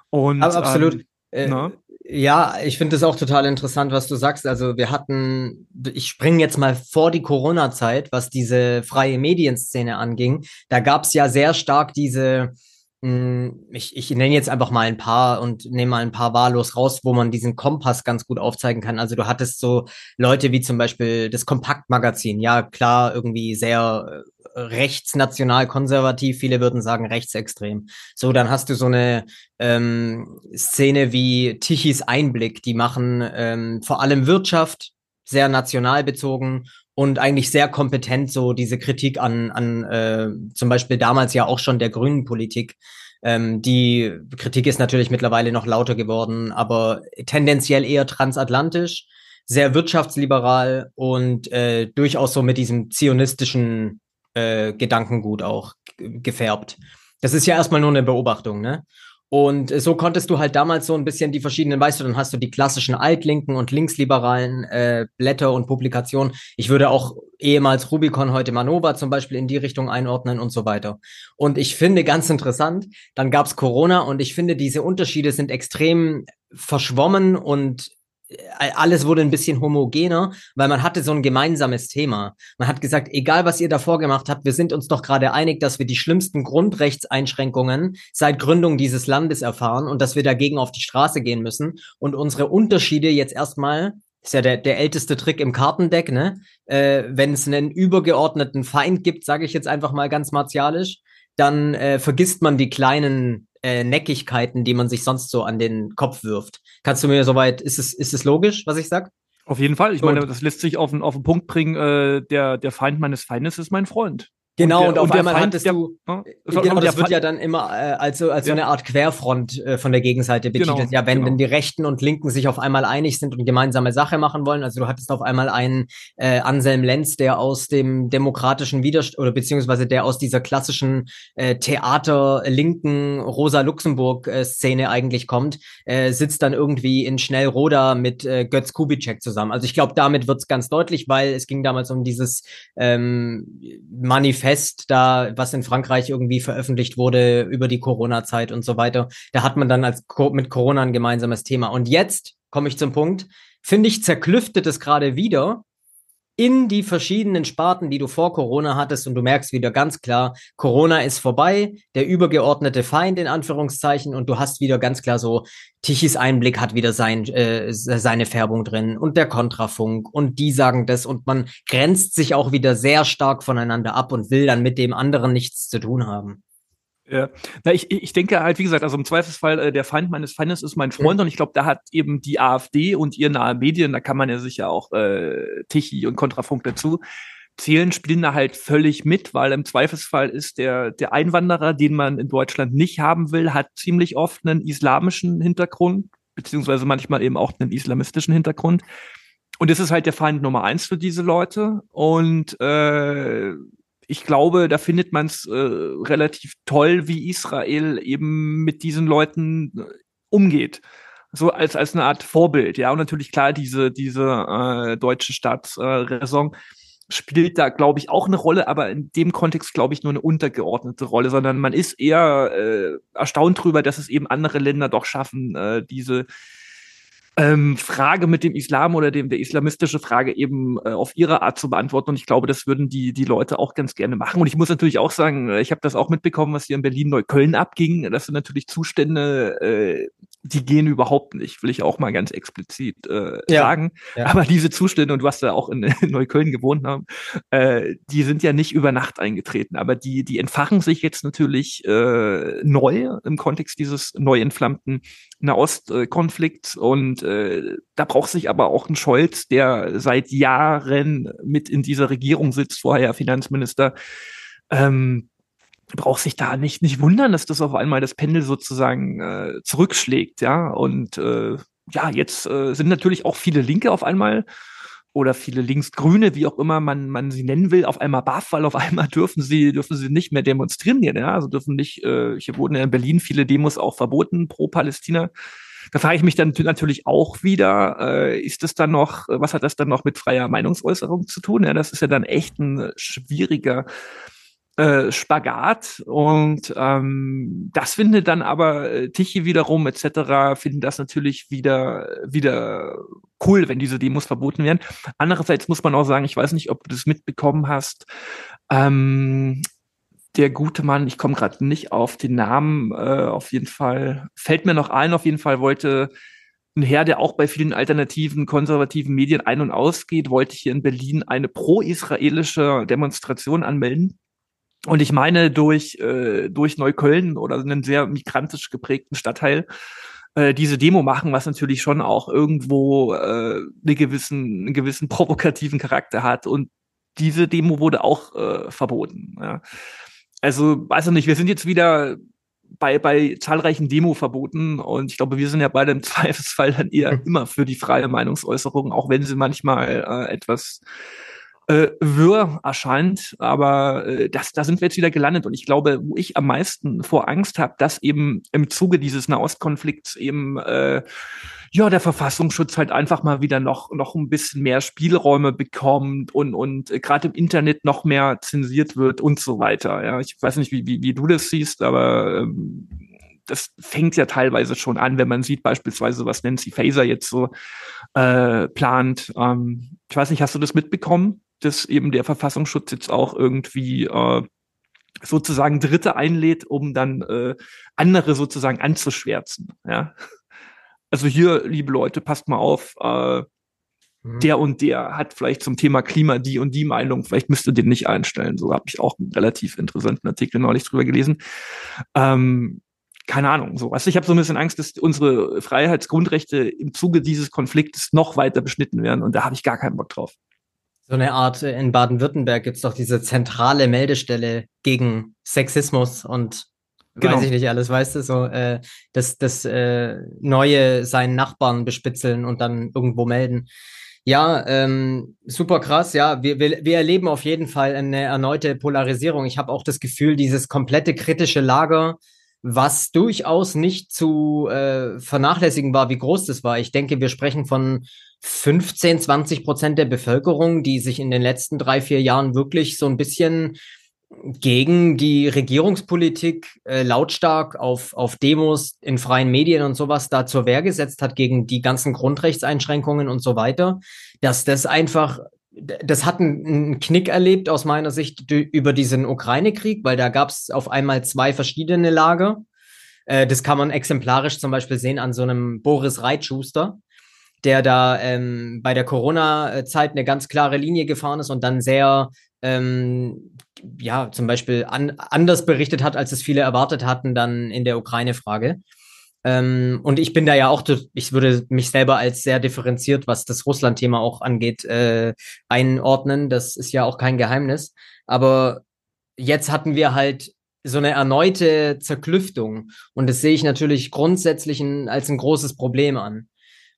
[SPEAKER 1] Und, Aber absolut. Ähm, äh, ne? Ja, ich finde es auch total interessant, was du sagst. Also wir hatten, ich springe jetzt mal vor die Corona-Zeit, was diese freie Medienszene anging. Da gab es ja sehr stark diese ich, ich nenne jetzt einfach mal ein paar und nehme mal ein paar wahllos raus, wo man diesen Kompass ganz gut aufzeigen kann. Also du hattest so Leute wie zum Beispiel das Kompaktmagazin. Ja, klar, irgendwie sehr äh, rechtsnational konservativ. Viele würden sagen rechtsextrem. So, dann hast du so eine ähm, Szene wie Tichys Einblick. Die machen ähm, vor allem Wirtschaft, sehr national bezogen und eigentlich sehr kompetent so diese Kritik an, an äh, zum Beispiel damals ja auch schon der grünen Politik. Ähm, die Kritik ist natürlich mittlerweile noch lauter geworden, aber tendenziell eher transatlantisch, sehr wirtschaftsliberal und äh, durchaus so mit diesem zionistischen äh, Gedankengut auch gefärbt. Das ist ja erstmal nur eine Beobachtung, ne? Und so konntest du halt damals so ein bisschen die verschiedenen, weißt du, dann hast du die klassischen altlinken und linksliberalen äh, Blätter und Publikationen. Ich würde auch ehemals Rubicon, heute Manova zum Beispiel in die Richtung einordnen und so weiter. Und ich finde ganz interessant, dann gab's Corona und ich finde, diese Unterschiede sind extrem verschwommen und äh, alles wurde ein bisschen homogener, weil man hatte so ein gemeinsames Thema. Man hat gesagt, egal was ihr davor gemacht habt, wir sind uns doch gerade einig, dass wir die schlimmsten Grundrechtseinschränkungen seit Gründung dieses Landes erfahren und dass wir dagegen auf die Straße gehen müssen und unsere Unterschiede jetzt erstmal ist ja der, der älteste Trick im Kartendeck, ne? Äh, Wenn es einen übergeordneten Feind gibt, sage ich jetzt einfach mal ganz martialisch, dann äh, vergisst man die kleinen äh, Neckigkeiten, die man sich sonst so an den Kopf wirft. Kannst du mir soweit, ist es, ist es logisch, was ich sag?
[SPEAKER 2] Auf jeden Fall. Ich meine, das lässt sich auf, auf den Punkt bringen, äh, der, der Feind meines Feindes ist mein Freund.
[SPEAKER 1] Genau, und, der, und auf einmal Feind, hattest der, du, ja, genau, das wird ja dann immer äh, als, so, als so eine Art Querfront äh, von der Gegenseite betitelt. Genau, ja, wenn, genau. wenn die Rechten und Linken sich auf einmal einig sind und gemeinsame Sache machen wollen. Also du hattest auf einmal einen äh, Anselm Lenz, der aus dem demokratischen Widerstand oder beziehungsweise der aus dieser klassischen äh, Theater-linken Rosa-Luxemburg-Szene äh, eigentlich kommt, äh, sitzt dann irgendwie in Schnellroda mit äh, Götz Kubitschek zusammen. Also ich glaube, damit wird's ganz deutlich, weil es ging damals um dieses ähm, Manifest Manifest da, was in Frankreich irgendwie veröffentlicht wurde über die Corona-Zeit und so weiter. Da hat man dann als mit Corona ein gemeinsames Thema. Und jetzt komme ich zum Punkt, finde ich, zerklüftet es gerade wieder in die verschiedenen Sparten, die du vor Corona hattest und du merkst wieder ganz klar, Corona ist vorbei, der übergeordnete Feind in Anführungszeichen und du hast wieder ganz klar so, Tichys Einblick hat wieder sein, äh, seine Färbung drin und der Kontrafunk und die sagen das und man grenzt sich auch wieder sehr stark voneinander ab und will dann mit dem anderen nichts zu tun haben.
[SPEAKER 2] Ja, na, ich, ich denke halt, wie gesagt, also im Zweifelsfall, äh, der Feind meines Feindes ist mein Freund mhm. und ich glaube, da hat eben die AfD und ihr nahe Medien, da kann man ja sicher auch äh, Tichy und Kontrafunk dazu zählen, spielen da halt völlig mit, weil im Zweifelsfall ist der, der Einwanderer, den man in Deutschland nicht haben will, hat ziemlich oft einen islamischen Hintergrund, beziehungsweise manchmal eben auch einen islamistischen Hintergrund. Und es ist halt der Feind Nummer eins für diese Leute. Und äh, ich glaube, da findet man es äh, relativ toll, wie Israel eben mit diesen Leuten äh, umgeht. So als, als eine Art Vorbild, ja. Und natürlich klar, diese, diese äh, deutsche Staatsräson spielt da, glaube ich, auch eine Rolle, aber in dem Kontext, glaube ich, nur eine untergeordnete Rolle, sondern man ist eher äh, erstaunt drüber, dass es eben andere Länder doch schaffen, äh, diese ähm, Frage mit dem Islam oder dem der islamistische Frage eben äh, auf ihre Art zu beantworten. Und ich glaube, das würden die die Leute auch ganz gerne machen. Und ich muss natürlich auch sagen, äh, ich habe das auch mitbekommen, was hier in Berlin Neukölln abging. Das sind natürlich Zustände, äh, die gehen überhaupt nicht, will ich auch mal ganz explizit äh, ja, sagen. Ja. Aber diese Zustände, und du hast ja auch in, in Neukölln gewohnt haben, äh, die sind ja nicht über Nacht eingetreten. Aber die, die entfachen sich jetzt natürlich äh, neu im Kontext dieses neu entflammten Nahostkonflikts. Und äh, da braucht sich aber auch ein Scholz, der seit Jahren mit in dieser Regierung sitzt, vorher Finanzminister, ähm, braucht sich da nicht, nicht wundern, dass das auf einmal das Pendel sozusagen äh, zurückschlägt, ja. Und äh, ja, jetzt äh, sind natürlich auch viele Linke auf einmal oder viele Linksgrüne, wie auch immer man, man sie nennen will, auf einmal baff, weil auf einmal dürfen sie, dürfen sie nicht mehr demonstrieren, ja. Also dürfen nicht, äh, hier wurden in Berlin viele Demos auch verboten pro Palästina. Da frage ich mich dann natürlich auch wieder, äh, ist das dann noch, was hat das dann noch mit freier Meinungsäußerung zu tun? Ja, das ist ja dann echt ein schwieriger äh, Spagat und ähm, das findet dann aber äh, Tichy wiederum etc. finden das natürlich wieder wieder cool, wenn diese Demos verboten werden. Andererseits muss man auch sagen, ich weiß nicht, ob du das mitbekommen hast. Ähm, der gute Mann, ich komme gerade nicht auf den Namen, äh, auf jeden Fall, fällt mir noch ein, auf jeden Fall wollte ein Herr, der auch bei vielen alternativen, konservativen Medien ein- und ausgeht, wollte hier in Berlin eine pro-israelische Demonstration anmelden. Und ich meine, durch, äh, durch Neukölln oder einen sehr migrantisch geprägten Stadtteil äh, diese Demo machen, was natürlich schon auch irgendwo äh, eine gewissen, einen gewissen provokativen Charakter hat. Und diese Demo wurde auch äh, verboten. Ja. Also, weiß ich nicht, wir sind jetzt wieder bei, bei zahlreichen Demo-Verboten und ich glaube, wir sind ja beide im Zweifelsfall dann eher hm. immer für die freie Meinungsäußerung, auch wenn sie manchmal äh, etwas äh, wirr erscheint, aber äh, das, da sind wir jetzt wieder gelandet. Und ich glaube, wo ich am meisten vor Angst habe, dass eben im Zuge dieses Nahostkonflikts eben äh, ja der Verfassungsschutz halt einfach mal wieder noch noch ein bisschen mehr Spielräume bekommt und und äh, gerade im Internet noch mehr zensiert wird und so weiter. Ja, ich weiß nicht, wie wie, wie du das siehst, aber ähm, das fängt ja teilweise schon an, wenn man sieht beispielsweise, was Nancy Faser jetzt so äh, plant. Ähm, ich weiß nicht, hast du das mitbekommen? Dass eben der Verfassungsschutz jetzt auch irgendwie äh, sozusagen Dritte einlädt, um dann äh, andere sozusagen anzuschwärzen. Ja? Also hier, liebe Leute, passt mal auf, äh, mhm. der und der hat vielleicht zum Thema Klima die und die Meinung, vielleicht müsst ihr den nicht einstellen. So habe ich auch einen relativ interessanten Artikel neulich drüber gelesen. Ähm, keine Ahnung, so. Also ich habe so ein bisschen Angst, dass unsere Freiheitsgrundrechte im Zuge dieses Konfliktes noch weiter beschnitten werden und da habe ich gar keinen Bock drauf.
[SPEAKER 1] So eine Art, äh, in Baden-Württemberg gibt's doch diese zentrale Meldestelle gegen Sexismus und genau. weiß ich nicht alles, weißt du, so äh, das, das äh, Neue seinen Nachbarn bespitzeln und dann irgendwo melden. Ja, ähm, super krass. Ja, wir, wir, wir erleben auf jeden Fall eine erneute Polarisierung. Ich habe auch das Gefühl, dieses komplette kritische Lager, was durchaus nicht zu äh, vernachlässigen war, wie groß das war. Ich denke, wir sprechen von 15, 20 Prozent der Bevölkerung, die sich in den letzten drei, vier Jahren wirklich so ein bisschen gegen die Regierungspolitik äh, lautstark auf, auf Demos in freien Medien und sowas da zur Wehr gesetzt hat, gegen die ganzen Grundrechtseinschränkungen und so weiter, dass das einfach, das hat einen, Knick erlebt aus meiner Sicht über diesen Ukraine-Krieg, weil da gab es auf einmal zwei verschiedene Lager. Äh, das kann man exemplarisch zum Beispiel sehen an so einem Boris Reitschuster, der da ähm, bei der Corona-Zeit eine ganz klare Linie gefahren ist und dann sehr, ähm, ja, zum Beispiel an, anders berichtet hat, als es viele erwartet hatten, dann in der Ukraine-Frage. Ähm, und ich bin da ja auch, ich würde mich selber als sehr differenziert, was das Russland-Thema auch angeht, äh, einordnen. Das ist ja auch kein Geheimnis. Aber jetzt hatten wir halt so eine erneute Zerklüftung. Und das sehe ich natürlich grundsätzlich ein, als ein großes Problem an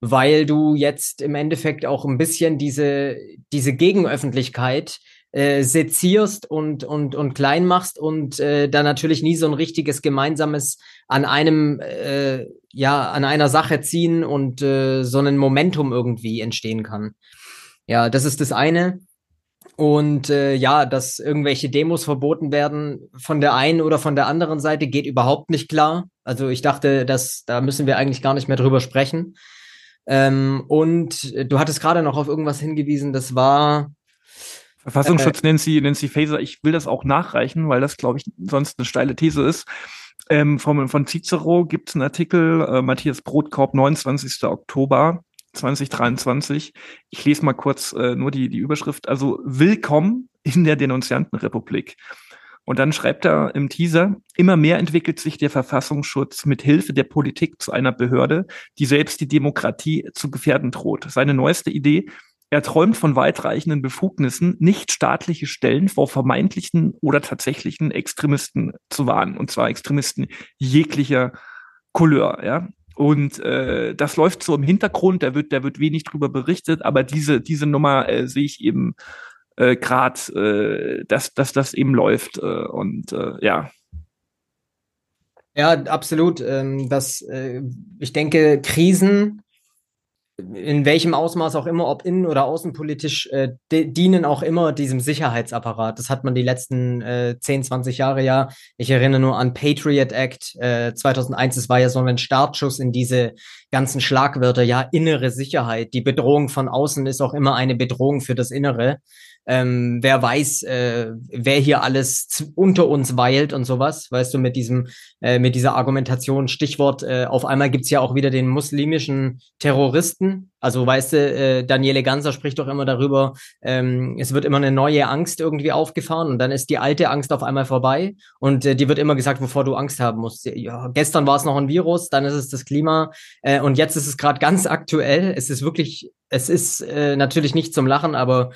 [SPEAKER 1] weil du jetzt im Endeffekt auch ein bisschen diese, diese Gegenöffentlichkeit äh, sezierst und, und, und klein machst und äh, da natürlich nie so ein richtiges gemeinsames an einem, äh, ja, an einer Sache ziehen und äh, so ein Momentum irgendwie entstehen kann. Ja, das ist das eine. Und äh, ja, dass irgendwelche Demos verboten werden von der einen oder von der anderen Seite geht überhaupt nicht klar. Also ich dachte, dass da müssen wir eigentlich gar nicht mehr drüber sprechen. Ähm, und du hattest gerade noch auf irgendwas hingewiesen, das war.
[SPEAKER 2] Verfassungsschutz äh, Nancy, Nancy Faser, ich will das auch nachreichen, weil das, glaube ich, sonst eine steile These ist. Ähm, von, von Cicero gibt es einen Artikel, äh, Matthias Brotkorb, 29. Oktober 2023. Ich lese mal kurz äh, nur die, die Überschrift. Also Willkommen in der Denunziantenrepublik. Und dann schreibt er im Teaser, immer mehr entwickelt sich der Verfassungsschutz mit Hilfe der Politik zu einer Behörde, die selbst die Demokratie zu gefährden droht. Seine neueste Idee, er träumt von weitreichenden Befugnissen, nicht staatliche Stellen vor vermeintlichen oder tatsächlichen Extremisten zu warnen. Und zwar Extremisten jeglicher Couleur, ja. Und äh, das läuft so im Hintergrund, da wird, da wird wenig drüber berichtet, aber diese, diese Nummer äh, sehe ich eben äh, gerade, äh, dass, dass das eben läuft. Äh, und äh, ja.
[SPEAKER 1] Ja, absolut. Ähm, das, äh, ich denke, Krisen in welchem Ausmaß auch immer, ob innen- oder außenpolitisch, äh, dienen auch immer diesem Sicherheitsapparat. Das hat man die letzten äh, 10, 20 Jahre ja. Ich erinnere nur an Patriot Act äh, 2001. Das war ja so ein Startschuss in diese ganzen Schlagwörter. Ja, innere Sicherheit. Die Bedrohung von außen ist auch immer eine Bedrohung für das Innere. Ähm, wer weiß, äh, wer hier alles unter uns weilt und sowas, weißt du, mit diesem, äh, mit dieser Argumentation, Stichwort, äh, auf einmal gibt's ja auch wieder den muslimischen Terroristen. Also weißt du, äh, Daniele Ganser spricht doch immer darüber, ähm, es wird immer eine neue Angst irgendwie aufgefahren und dann ist die alte Angst auf einmal vorbei und äh, die wird immer gesagt, wovor du Angst haben musst. Ja, gestern war es noch ein Virus, dann ist es das Klima äh, und jetzt ist es gerade ganz aktuell. Es ist wirklich, es ist äh, natürlich nicht zum Lachen, aber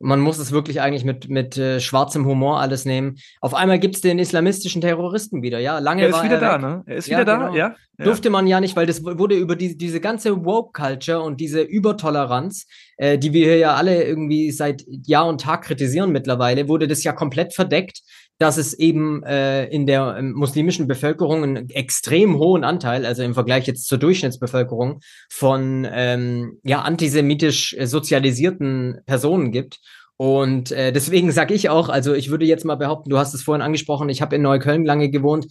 [SPEAKER 1] man muss es wirklich eigentlich mit, mit äh, schwarzem Humor alles nehmen. Auf einmal gibt's den islamistischen Terroristen wieder, ja. Lange
[SPEAKER 2] er ist
[SPEAKER 1] war
[SPEAKER 2] wieder
[SPEAKER 1] er
[SPEAKER 2] da, ne? Er ist
[SPEAKER 1] Ja,
[SPEAKER 2] wieder da,
[SPEAKER 1] genau.
[SPEAKER 2] ja. ja.
[SPEAKER 1] Durfte man ja nicht, weil das wurde über die, diese ganze Woke-Culture und diese Übertoleranz, äh, die wir hier ja alle irgendwie seit Jahr und Tag kritisieren mittlerweile, wurde das ja komplett verdeckt, dass es eben äh, in der ähm, muslimischen Bevölkerung einen extrem hohen Anteil, also im Vergleich jetzt zur Durchschnittsbevölkerung, von ähm, ja antisemitisch äh, sozialisierten Personen gibt. Und äh, deswegen sage ich auch, also ich würde jetzt mal behaupten, du hast es vorhin angesprochen, ich habe in Neukölln lange gewohnt.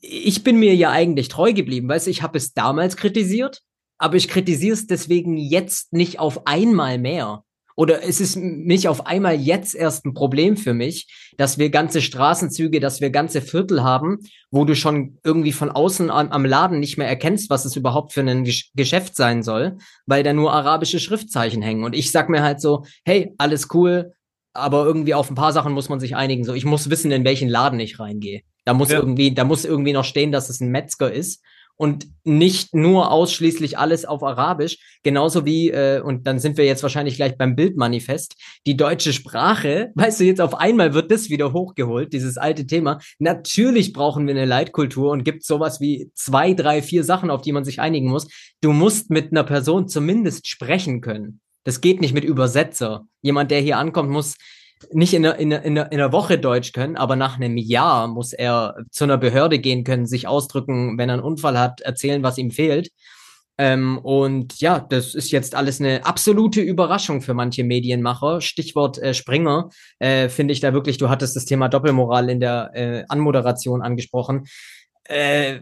[SPEAKER 1] Ich bin mir ja eigentlich treu geblieben, weißt du, ich habe es damals kritisiert, aber ich kritisiere es deswegen jetzt nicht auf einmal mehr. Oder es ist nicht auf einmal jetzt erst ein Problem für mich, dass wir ganze Straßenzüge, dass wir ganze Viertel haben, wo du schon irgendwie von außen am, am Laden nicht mehr erkennst, was es überhaupt für ein Gesch Geschäft sein soll, weil da nur arabische Schriftzeichen hängen. Und ich sag mir halt so, hey, alles cool, aber irgendwie auf ein paar Sachen muss man sich einigen. So, ich muss wissen, in welchen Laden ich reingehe. Da muss
[SPEAKER 2] Ja.
[SPEAKER 1] irgendwie, da muss irgendwie noch stehen, dass es ein Metzger ist und nicht nur ausschließlich alles auf Arabisch, genauso wie, äh, und dann sind wir jetzt wahrscheinlich gleich beim Bildmanifest, die deutsche Sprache, weißt du, jetzt auf einmal wird das wieder hochgeholt, dieses alte Thema. Natürlich brauchen wir eine Leitkultur und gibt sowas wie zwei, drei, vier Sachen, auf die man sich einigen muss. Du musst mit einer Person zumindest sprechen können. Das geht nicht mit Übersetzer. Jemand, der hier ankommt, muss nicht in einer, in, einer, in, einer, in einer Woche Deutsch können, aber nach einem Jahr muss er zu einer Behörde gehen können, sich ausdrücken, wenn er einen Unfall hat, erzählen, was ihm fehlt. Ähm, und ja, das ist jetzt alles eine absolute Überraschung für manche Medienmacher. Stichwort äh, Springer, äh, finde ich da wirklich, du hattest das Thema Doppelmoral in der äh, Anmoderation angesprochen. Äh,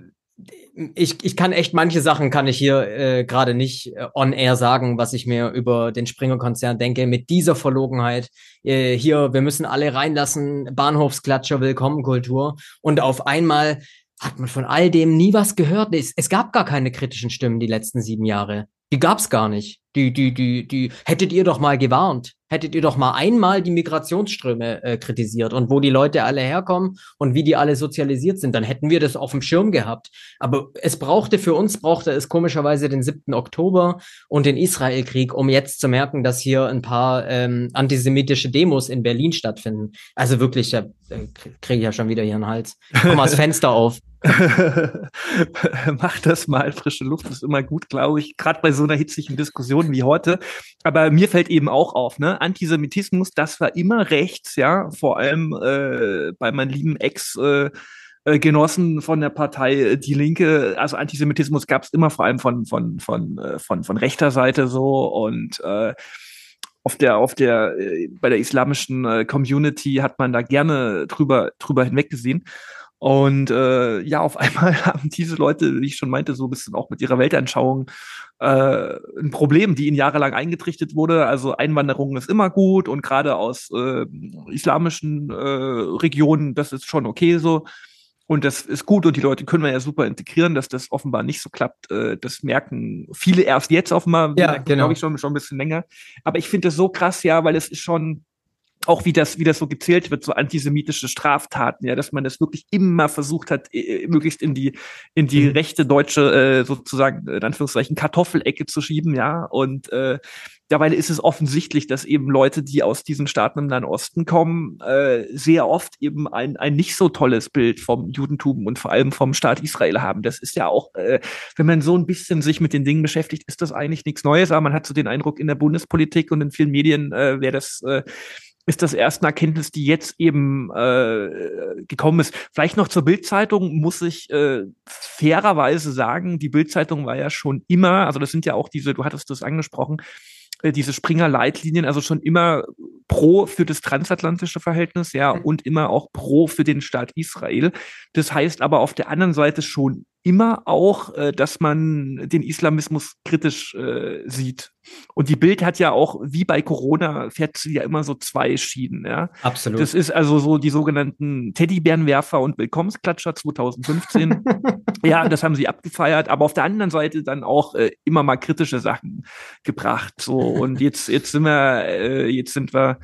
[SPEAKER 1] ich, ich kann echt manche Sachen kann ich hier äh, gerade nicht äh, on air sagen, was ich mir über den Springer-Konzern denke. Mit dieser Verlogenheit äh, hier, wir müssen alle reinlassen, Bahnhofsklatscher, Willkommenkultur. Und auf einmal hat man von all dem nie was gehört. Es, es gab gar keine kritischen Stimmen die letzten sieben Jahre. Die gab's gar nicht. Die, die, die, die hättet ihr doch mal gewarnt. Hättet ihr doch mal einmal die Migrationsströme äh, kritisiert und wo die Leute alle herkommen und wie die alle sozialisiert sind, dann hätten wir das auf dem Schirm gehabt. Aber es brauchte für uns, brauchte es komischerweise den 7. Oktober und den Israelkrieg, um jetzt zu merken, dass hier ein paar ähm, antisemitische Demos in Berlin stattfinden. Also wirklich, da kriege ich ja schon wieder hier einen Hals. Komm mal das Fenster auf.
[SPEAKER 2] Mach das mal, frische Luft ist immer gut, glaube ich, gerade bei so einer hitzigen Diskussion wie heute. Aber mir fällt eben auch auf, ne, Antisemitismus, das war immer rechts, ja, vor allem äh, bei meinen lieben Ex- äh, äh, Genossen von der Partei äh, Die Linke, also Antisemitismus gab es immer vor allem von, von, von, äh, von, von rechter Seite so und äh, auf der, auf der, äh, bei der islamischen äh, Community hat man da gerne drüber, drüber hinweggesehen. Und äh, ja, auf einmal haben diese Leute, wie ich schon meinte, so ein bisschen auch mit ihrer Weltanschauung äh, ein Problem, die ihnen jahrelang eingetrichtert wurde. Also Einwanderung ist immer gut und gerade aus äh, islamischen äh, Regionen, das ist schon okay so. Und das ist gut und die Leute können wir ja super integrieren, dass das offenbar nicht so klappt. Äh, das merken viele erst jetzt offenbar,
[SPEAKER 1] Ja,
[SPEAKER 2] merken,
[SPEAKER 1] genau.
[SPEAKER 2] glaube ich, schon, schon ein bisschen länger. Aber ich finde das so krass, ja, weil es ist schon auch wie das, wie das so gezählt wird, so antisemitische Straftaten, ja, dass man das wirklich immer versucht hat, möglichst in die, in die
[SPEAKER 1] Mhm.
[SPEAKER 2] rechte deutsche, äh, sozusagen, in Anführungszeichen, Kartoffelecke zu schieben, ja. Und äh, dabei ist es offensichtlich, dass eben Leute, die aus diesen Staaten im Nahen Osten kommen, äh, sehr oft eben ein, ein nicht so tolles Bild vom Judentum und vor allem vom Staat Israel haben. Das ist ja auch, äh, wenn man so ein bisschen sich mit den Dingen beschäftigt, ist das eigentlich nichts Neues, aber man hat so den Eindruck, in der Bundespolitik und in vielen Medien äh, wäre das äh, ist das erst eine Erkenntnis, die jetzt eben äh, gekommen ist. Vielleicht noch zur Bildzeitung muss ich äh, fairerweise sagen, die Bildzeitung war ja schon immer, also das sind ja auch diese, du hattest das angesprochen, äh, diese Springer-Leitlinien, also schon immer pro für das transatlantische Verhältnis, ja, mhm. und immer auch pro für den Staat Israel. Das heißt aber auf der anderen Seite schon immer auch, äh, dass man den Islamismus kritisch äh, sieht. Und die Bild hat ja auch, wie bei Corona, fährt sie ja immer so zwei Schienen. Ja?
[SPEAKER 1] Absolut.
[SPEAKER 2] Das ist also so die sogenannten Teddybärenwerfer und Willkommensklatscher 2015. ja, das haben sie abgefeiert, aber auf der anderen Seite dann auch äh, immer mal kritische Sachen gebracht. So und jetzt jetzt sind wir äh, jetzt sind wir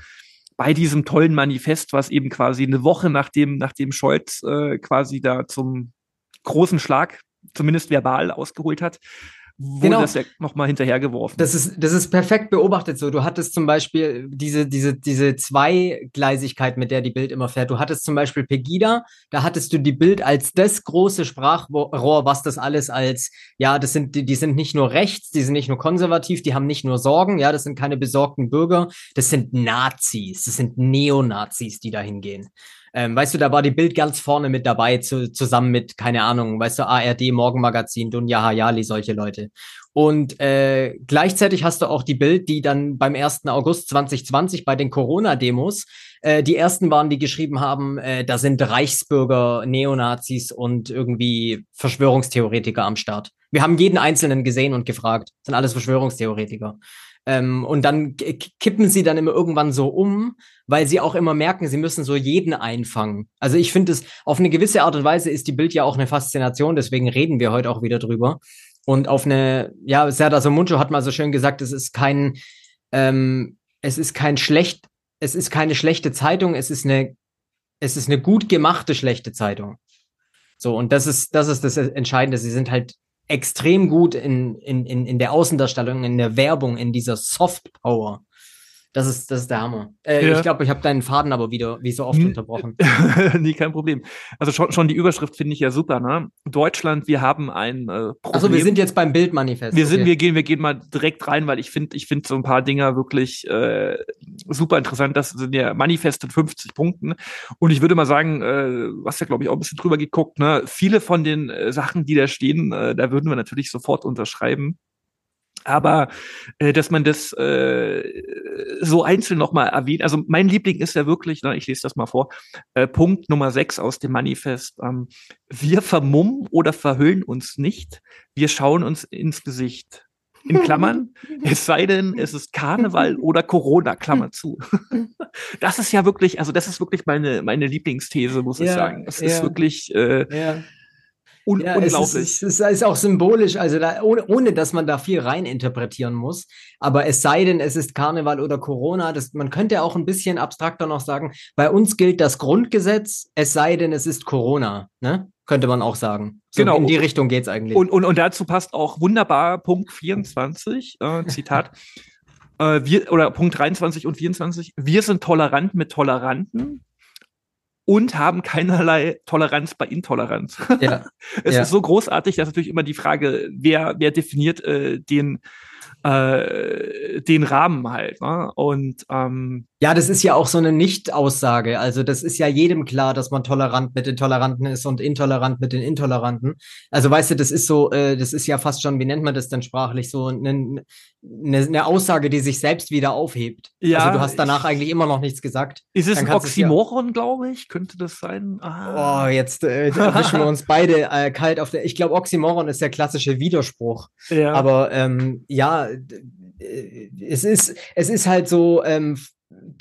[SPEAKER 2] bei diesem tollen Manifest, was eben quasi eine Woche nachdem nachdem Scholz äh, quasi da zum großen Schlag, zumindest verbal, ausgeholt hat, wurde genau. das ja nochmal hinterhergeworfen.
[SPEAKER 1] Das ist, das ist perfekt beobachtet so. Du hattest zum Beispiel diese, diese, diese Zweigleisigkeit, mit der die Bild immer fährt. Du hattest zum Beispiel Pegida, da hattest du die Bild als das große Sprachrohr, was das alles als, ja, das sind, die, die sind nicht nur rechts, die sind nicht nur konservativ, die haben nicht nur Sorgen, ja, das sind keine besorgten Bürger, das sind Nazis, das sind Neonazis, die da hingehen. Ähm, weißt du, da war die Bild ganz vorne mit dabei, zu, zusammen mit, keine Ahnung, weißt du, ARD, Morgenmagazin, Dunja Hayali, solche Leute. Und äh, gleichzeitig hast du auch die Bild, die dann beim 1. August 2020 bei den Corona-Demos, äh, die ersten waren, die geschrieben haben, äh, da sind Reichsbürger, Neonazis und irgendwie Verschwörungstheoretiker am Start. Wir haben jeden Einzelnen gesehen und gefragt. Sind alles Verschwörungstheoretiker. Ähm, und dann kippen sie dann immer irgendwann so um, weil sie auch immer merken, sie müssen so jeden einfangen. Also ich finde es, auf eine gewisse Art und Weise ist die Bild ja auch eine Faszination, deswegen reden wir heute auch wieder drüber. Und auf eine, ja, Serdar Somuncu hat mal so schön gesagt, es ist kein, ähm, es ist kein schlecht, es ist keine schlechte Zeitung, es ist eine, es ist eine gut gemachte schlechte Zeitung. So, und das ist, das ist das Entscheidende. Sie sind halt extrem gut in, in, in, in der Außendarstellung, in der Werbung, in dieser Soft Power. Das ist, das ist der Hammer. Äh, ja. Ich glaube, ich habe deinen Faden aber wieder, wie so oft, unterbrochen.
[SPEAKER 2] nee, kein Problem. Also schon, schon die Überschrift finde ich ja super, ne? Deutschland, wir haben ein äh,
[SPEAKER 1] Problem. Also wir sind jetzt beim Bildmanifest.
[SPEAKER 2] Wir sind, okay. wir gehen, wir gehen mal direkt rein, weil ich finde, ich finde so ein paar Dinger wirklich äh, super interessant. Das sind ja Manifest in 50 Punkten. Und ich würde mal sagen, äh, was ja, glaube ich, auch ein bisschen drüber geguckt, ne? Viele von den äh, Sachen, die da stehen, äh, da würden wir natürlich sofort unterschreiben. Aber äh, dass man das äh, so einzeln nochmal erwähnt, also mein Liebling ist ja wirklich, ne, ich lese das mal vor, äh, Punkt Nummer 6 aus dem Manifest. Ähm, wir vermummen oder verhüllen uns nicht, wir schauen uns ins Gesicht. In Klammern, es sei denn, es ist Karneval oder Corona, Klammer zu. Das ist ja wirklich, also das ist wirklich meine, meine Lieblingsthese, muss ja, ich sagen. Es ja, ist wirklich, äh, ja.
[SPEAKER 1] Un ja, unglaublich. Es ist, es ist, auch symbolisch, also da, ohne, ohne dass man da viel rein interpretieren muss. Aber es sei denn, es ist Karneval oder Corona, das, man könnte auch ein bisschen abstrakter noch sagen, bei uns gilt das Grundgesetz, es sei denn, es ist Corona, ne? Könnte man auch sagen.
[SPEAKER 2] So genau.
[SPEAKER 1] In die Richtung geht's eigentlich.
[SPEAKER 2] Und, und, und dazu passt auch wunderbar Punkt 24, äh, Zitat. äh, wir, oder Punkt 23 und 24. Wir sind tolerant mit Toleranten und haben keinerlei Toleranz bei Intoleranz. Ja. es ja. ist so großartig, dass natürlich immer die Frage, wer, wer definiert äh, den, äh, den Rahmen halt. Ne? Und ähm,
[SPEAKER 1] ja, das ist ja auch so eine Nicht-Aussage. Also das ist ja jedem klar, dass man tolerant mit den Toleranten ist und intolerant mit den Intoleranten. Also weißt du, das ist so, äh, das ist ja fast schon, wie nennt man das denn sprachlich, so eine, eine, eine Aussage, die sich selbst wieder aufhebt. Ja, also du hast danach ich, eigentlich immer noch nichts gesagt.
[SPEAKER 2] Ist es ein Oxymoron, ja, glaube ich? Könnte das sein?
[SPEAKER 1] Ah. Oh, jetzt äh, erwischen wir uns beide äh, kalt auf der. Ich glaube, Oxymoron ist der klassische Widerspruch. Ja. Aber ähm, ja, es ist, es ist halt so, ähm,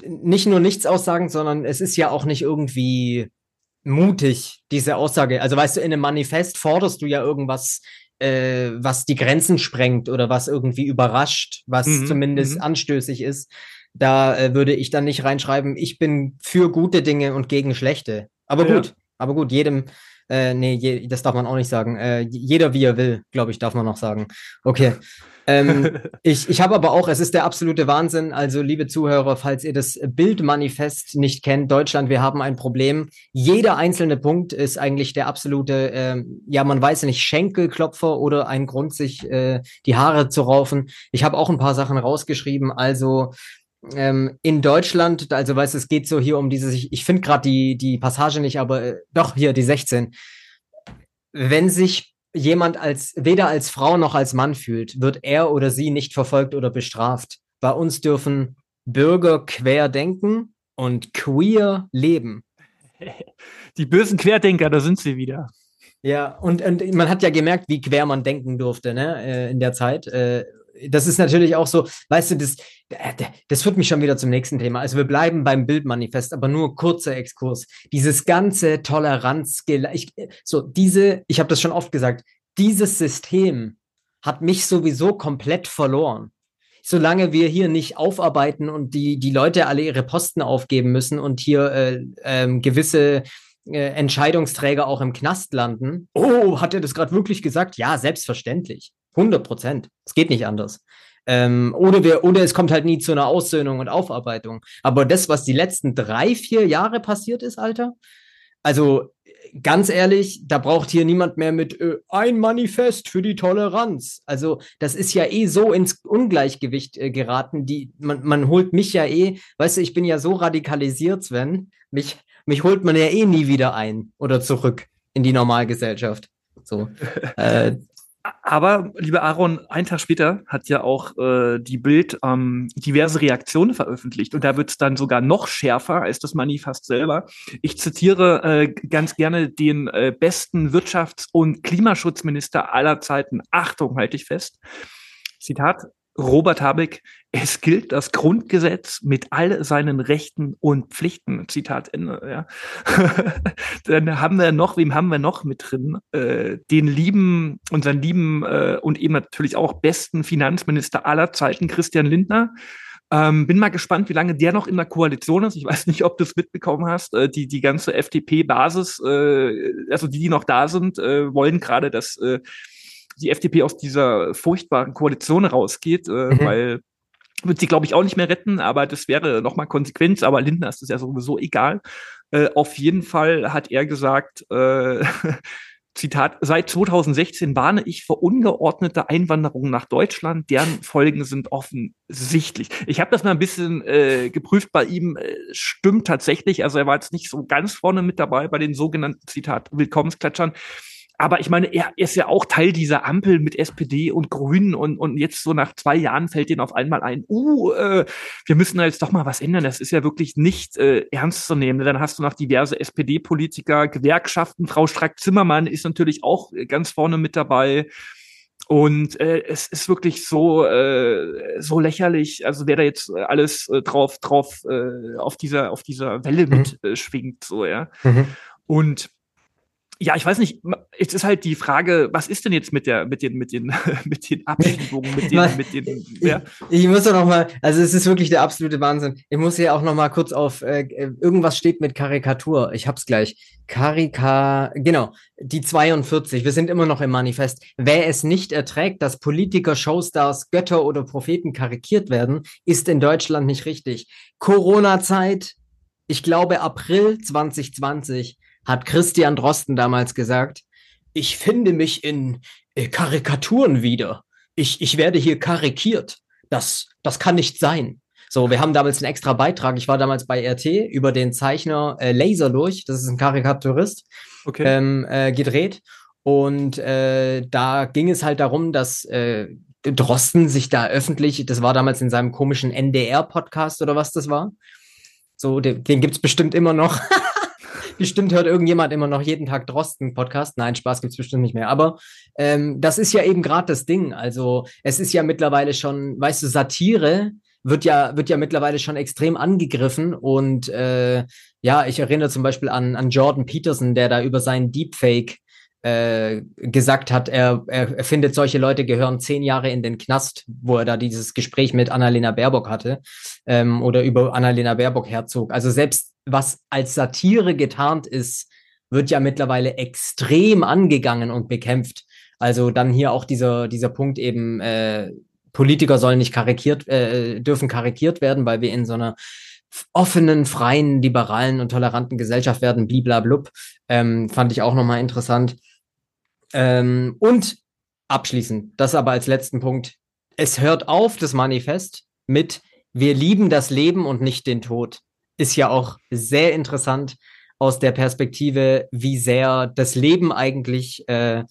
[SPEAKER 1] nicht nur nichts aussagen, sondern es ist ja auch nicht irgendwie mutig, diese Aussage. Also weißt du, in einem Manifest forderst du ja irgendwas, äh, was die Grenzen sprengt oder was irgendwie überrascht, was mhm, zumindest mhm. anstößig ist. Da äh, würde ich dann nicht reinschreiben, ich bin für gute Dinge und gegen schlechte. Aber ja. gut, aber gut, jedem, äh, nee, je, das darf man auch nicht sagen. Äh, jeder wie er will, glaube ich, darf man noch sagen. Okay. ähm, ich ich habe aber auch, es ist der absolute Wahnsinn. Also, liebe Zuhörer, falls ihr das Bildmanifest nicht kennt, Deutschland, wir haben ein Problem. Jeder einzelne Punkt ist eigentlich der absolute, äh, ja, man weiß nicht, Schenkelklopfer oder ein Grund, sich äh, die Haare zu raufen. Ich habe auch ein paar Sachen rausgeschrieben. Also, ähm, in Deutschland, also weißt du, es geht so hier um dieses, ich, ich finde gerade die, die Passage nicht, aber äh, doch hier die 16. Wenn sich jemand als weder als Frau noch als Mann fühlt, wird er oder sie nicht verfolgt oder bestraft. Bei uns dürfen Bürger quer denken und queer leben.
[SPEAKER 2] Die bösen Querdenker, da sind sie wieder.
[SPEAKER 1] Ja, und, und man hat ja gemerkt, wie quer man denken durfte, ne, äh, in der Zeit. Äh, das ist natürlich auch so, weißt du, das, das führt mich schon wieder zum nächsten Thema. Also wir bleiben beim Bildmanifest, aber nur kurzer Exkurs. Dieses ganze Toleranz, ich, so diese, ich habe das schon oft gesagt, dieses System hat mich sowieso komplett verloren. Solange wir hier nicht aufarbeiten und die, die Leute alle ihre Posten aufgeben müssen und hier äh, äh, gewisse äh, Entscheidungsträger auch im Knast landen. Oh, hat er das gerade wirklich gesagt? Ja, selbstverständlich. 100 Prozent. Es geht nicht anders. Ähm, oder, wir, oder es kommt halt nie zu einer Aussöhnung und Aufarbeitung. Aber das, was die letzten drei, vier Jahre passiert ist, Alter, also ganz ehrlich, da braucht hier niemand mehr mit äh, ein Manifest für die Toleranz. Also das ist ja eh so ins Ungleichgewicht äh, geraten. Die, man, man holt mich ja eh, weißt du, ich bin ja so radikalisiert, Sven, mich, mich holt man ja eh nie wieder ein oder zurück in die Normalgesellschaft. So.
[SPEAKER 2] äh, aber, lieber Aaron, ein Tag später hat ja auch äh, die Bild ähm, diverse Reaktionen veröffentlicht und da wird es dann sogar noch schärfer als das Manifest selber. Ich zitiere äh, ganz gerne den äh, besten Wirtschafts- und Klimaschutzminister aller Zeiten. Achtung, halte ich fest. Zitat, Robert Habeck, es gilt das Grundgesetz mit all seinen Rechten und Pflichten. Zitat Ende. Ja. Dann haben wir noch, wem haben wir noch mit drin? Äh, den lieben, unseren lieben äh, und eben natürlich auch besten Finanzminister aller Zeiten, Christian Lindner. Ähm, bin mal gespannt, wie lange der noch in der Koalition ist. Ich weiß nicht, ob du es mitbekommen hast. Äh, die, die ganze FDP-Basis, äh, also die, die noch da sind, äh, wollen gerade, dass äh, die FDP aus dieser furchtbaren Koalition rausgeht, äh, mhm. weil wird sie, glaube ich, auch nicht mehr retten, aber das wäre nochmal Konsequenz. Aber Lindner ist das ja sowieso egal. Äh, auf jeden Fall hat er gesagt, äh, Zitat, seit 2016 warne ich vor ungeordneter Einwanderung nach Deutschland. Deren Folgen sind offensichtlich. Ich habe das mal ein bisschen äh, geprüft bei ihm. Äh, stimmt tatsächlich. Also er war jetzt nicht so ganz vorne mit dabei bei den sogenannten Zitat Willkommensklatschern. Aber ich meine, er ist ja auch Teil dieser Ampel mit SPD und Grünen und, und jetzt so nach zwei Jahren fällt ihnen auf einmal ein, uh, äh, wir müssen da jetzt doch mal was ändern. Das ist ja wirklich nicht äh, ernst zu nehmen. Dann hast du noch diverse SPD-Politiker, Gewerkschaften. Frau Strack-Zimmermann ist natürlich auch ganz vorne mit dabei. Und äh, es ist wirklich so äh, so lächerlich, also wer da jetzt alles äh, drauf drauf äh, auf dieser auf dieser Welle mhm. mitschwingt, äh, so ja. Mhm. Und ja, ich weiß nicht, es ist halt die Frage, was ist denn jetzt mit der, mit den, mit den, mit den Abschiebungen, mit den, mit den,
[SPEAKER 1] ja? Ich, ich muss doch noch mal, also es ist wirklich der absolute Wahnsinn. Ich muss hier auch noch mal kurz auf, äh, irgendwas steht mit Karikatur. Ich hab's gleich. Karika, genau, die 42. Wir sind immer noch im Manifest. Wer es nicht erträgt, dass Politiker, Showstars, Götter oder Propheten karikiert werden, ist in Deutschland nicht richtig. Corona-Zeit, ich glaube April 2020 hat Christian Drosten damals gesagt, ich finde mich in äh, Karikaturen wieder. Ich, ich werde hier karikiert. Das, das kann nicht sein. So, wir haben damals einen extra Beitrag. Ich war damals bei RT über den Zeichner äh, Laser durch, das ist ein Karikaturist, okay. ähm, äh, gedreht. Und äh, da ging es halt darum, dass äh, Drosten sich da öffentlich, das war damals in seinem komischen NDR-Podcast oder was das war. So, den, den gibt's bestimmt immer noch. bestimmt hört irgendjemand immer noch jeden Tag Drosten-Podcast. Nein, Spaß gibt's bestimmt nicht mehr. Aber ähm, das ist ja eben gerade das Ding. Also es ist ja mittlerweile schon, weißt du, Satire wird ja, wird ja mittlerweile schon extrem angegriffen. Und äh, ja, ich erinnere zum Beispiel an, an Jordan Peterson, der da über seinen Deepfake äh, gesagt hat, er, er, findet, solche Leute gehören zehn Jahre in den Knast, wo er da dieses Gespräch mit Annalena Baerbock hatte ähm, oder über Annalena Baerbock herzog. Also selbst was als Satire getarnt ist, wird ja mittlerweile extrem angegangen und bekämpft. Also dann hier auch dieser, dieser Punkt eben, äh, Politiker sollen nicht karikiert, äh, dürfen karikiert werden, weil wir in so einer offenen, freien, liberalen und toleranten Gesellschaft werden, bliblablub. Ähm, fand ich auch nochmal interessant. Ähm, und abschließend, das aber als letzten Punkt, es hört auf, das Manifest, mit wir lieben das Leben und nicht den Tod. Ist ja auch sehr interessant aus der Perspektive, wie sehr das Leben eigentlich äh,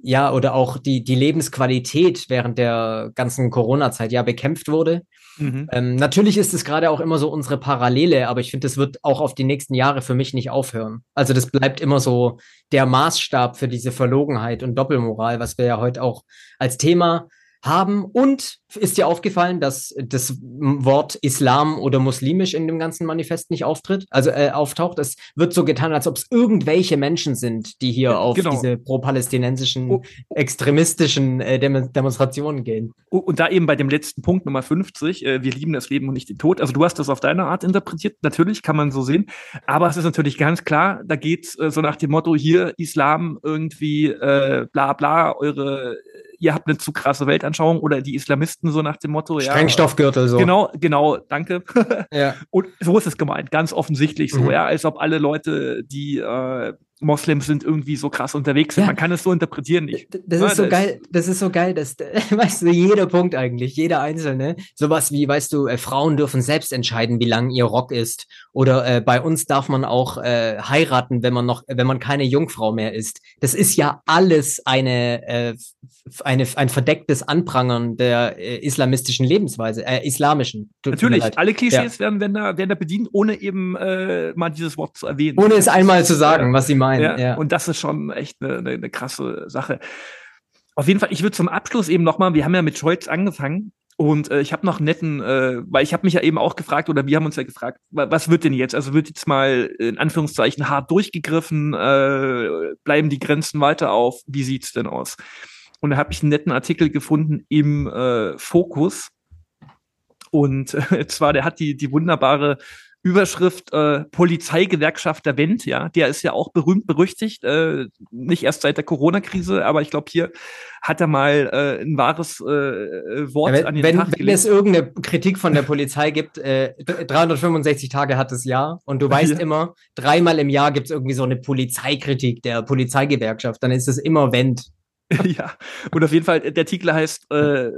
[SPEAKER 1] ja, oder auch die, die Lebensqualität während der ganzen Corona-Zeit ja bekämpft wurde. Mhm. Ähm, natürlich ist es gerade auch immer so unsere Parallele, aber ich finde, das wird auch auf die nächsten Jahre für mich nicht aufhören. Also das bleibt immer so der Maßstab für diese Verlogenheit und Doppelmoral, was wir ja heute auch als Thema haben. Und ist dir aufgefallen, dass das Wort Islam oder muslimisch in dem ganzen Manifest nicht auftritt, also äh, auftaucht? Es wird so getan, als ob es irgendwelche Menschen sind, die hier auf genau. diese pro-palästinensischen, oh. extremistischen äh, Dem Demonstrationen gehen.
[SPEAKER 2] Oh, und da eben bei dem letzten Punkt Nummer 50, äh, wir lieben das Leben und nicht den Tod. Also du hast das auf deine Art interpretiert, natürlich kann man so sehen. Aber es ist natürlich ganz klar, da geht's äh, so nach dem Motto hier Islam irgendwie äh, bla bla, eure ihr habt eine zu krasse Weltanschauung oder die Islamisten so nach dem Motto.
[SPEAKER 1] Sprengstoffgürtel so.
[SPEAKER 2] Genau, genau, danke. ja. Und so ist es gemeint, ganz offensichtlich so, mhm. ja, als ob alle Leute, die äh, Moslems sind irgendwie so krass unterwegs sind. Ja. Man kann es so interpretieren. Ich,
[SPEAKER 1] das ist so das geil, das ist so geil, dass, weißt du, jeder Punkt eigentlich, jeder einzelne, sowas wie, weißt du, äh, Frauen dürfen selbst entscheiden, wie lang ihr Rock ist. Oder äh, bei uns darf man auch äh, heiraten, wenn man noch, wenn man keine Jungfrau mehr ist. Das ist ja alles eine, äh, eine ein verdecktes Anprangern der äh, islamistischen Lebensweise, äh, islamischen.
[SPEAKER 2] Natürlich, alle Klischees ja. werden, werden, da, werden da bedient, ohne eben äh, mal dieses Wort zu erwähnen.
[SPEAKER 1] Ohne es einmal zu sagen, was sie meinen
[SPEAKER 2] meinen. Ja, ja. Und das ist schon echt eine, eine, eine krasse Sache. Auf jeden Fall, ich würde zum Abschluss eben nochmal, wir haben ja mit Scholz angefangen und äh, ich habe noch einen netten, äh, weil ich habe mich ja eben auch gefragt oder wir haben uns ja gefragt, was wird denn jetzt? Also wird jetzt mal in Anführungszeichen hart durchgegriffen, äh, bleiben die Grenzen weiter auf? Wie sieht's denn aus? Und da habe ich einen netten Artikel gefunden im äh, Fokus. Und äh, zwar, der hat die, die wunderbare Überschrift äh, Polizeigewerkschafter Wendt, ja, der ist ja auch berühmt berüchtigt, äh, nicht erst seit der Corona-Krise, aber ich glaube, hier hat er mal äh, ein wahres äh, Wort
[SPEAKER 1] ja, wenn, an den wenn, Tag gelegt. Wenn es irgendeine Kritik von der Polizei gibt, äh, 365 Tage hat das Jahr und du weißt ja. immer, dreimal im Jahr gibt es irgendwie so eine Polizeikritik der Polizeigewerkschaft, dann ist es immer Wendt.
[SPEAKER 2] ja, und auf jeden Fall, der Artikel heißt äh,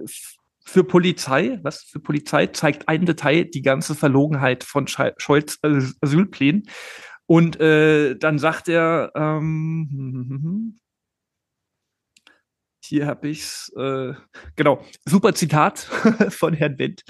[SPEAKER 2] für Polizei, was für Polizei zeigt ein Detail die ganze Verlogenheit von Scholz Asylplänen. Und äh, dann sagt er, ähm, hm, hm, hm, hier habe ich's. Äh, genau, super Zitat von Herrn Wendt.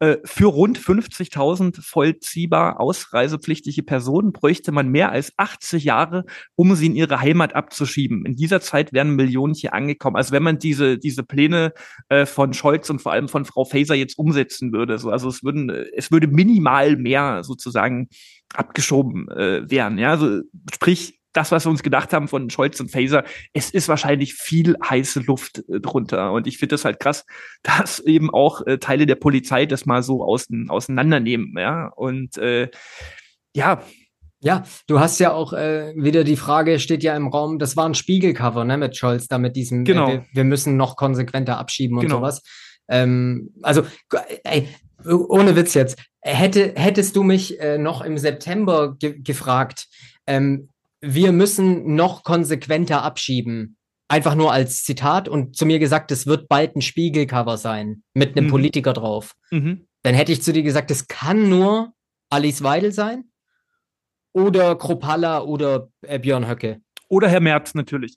[SPEAKER 2] Äh, für rund 50.000 vollziehbar ausreisepflichtige Personen bräuchte man mehr als 80 Jahre, um sie in ihre Heimat abzuschieben. In dieser Zeit wären Millionen hier angekommen. Also wenn man diese diese Pläne äh, von Scholz und vor allem von Frau Faeser jetzt umsetzen würde, so also es würden es würde minimal mehr sozusagen abgeschoben äh, werden. Ja, also sprich das, was wir uns gedacht haben von Scholz und Faser, es ist wahrscheinlich viel heiße Luft äh, drunter. Und ich finde das halt krass, dass eben auch äh, Teile der Polizei das mal so außen, auseinandernehmen. Ja, und äh, ja.
[SPEAKER 1] Ja, du hast ja auch äh, wieder die Frage, steht ja im Raum, das war ein Spiegelcover, ne, mit Scholz, da mit diesem,
[SPEAKER 2] äh, genau.
[SPEAKER 1] wir, wir, müssen noch konsequenter abschieben und genau. sowas. Ähm, also, ey, ohne Witz jetzt, hätte, hättest du mich äh, noch im September ge gefragt, ähm, wir müssen noch konsequenter abschieben. Einfach nur als Zitat und zu mir gesagt, es wird bald ein Spiegelcover sein mit einem mhm. Politiker drauf. Mhm. Dann hätte ich zu dir gesagt, es kann nur Alice Weidel sein oder Kropala oder äh, Björn Höcke.
[SPEAKER 2] Oder Herr Merz natürlich.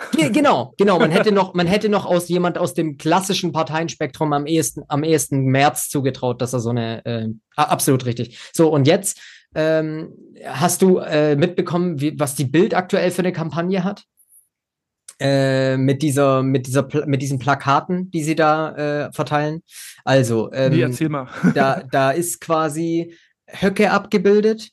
[SPEAKER 1] Genau, genau. Man hätte noch, man hätte noch aus jemand aus dem klassischen Parteienspektrum am ehesten, am ehesten März zugetraut, dass er so eine, äh, absolut richtig. So, und jetzt ähm, hast du äh, mitbekommen, wie, was die Bild aktuell für eine Kampagne hat? Äh, mit dieser, mit dieser, mit diesen Plakaten, die sie da äh, verteilen. Also,
[SPEAKER 2] ähm, nee, erzähl mal.
[SPEAKER 1] da, da ist quasi Höcke abgebildet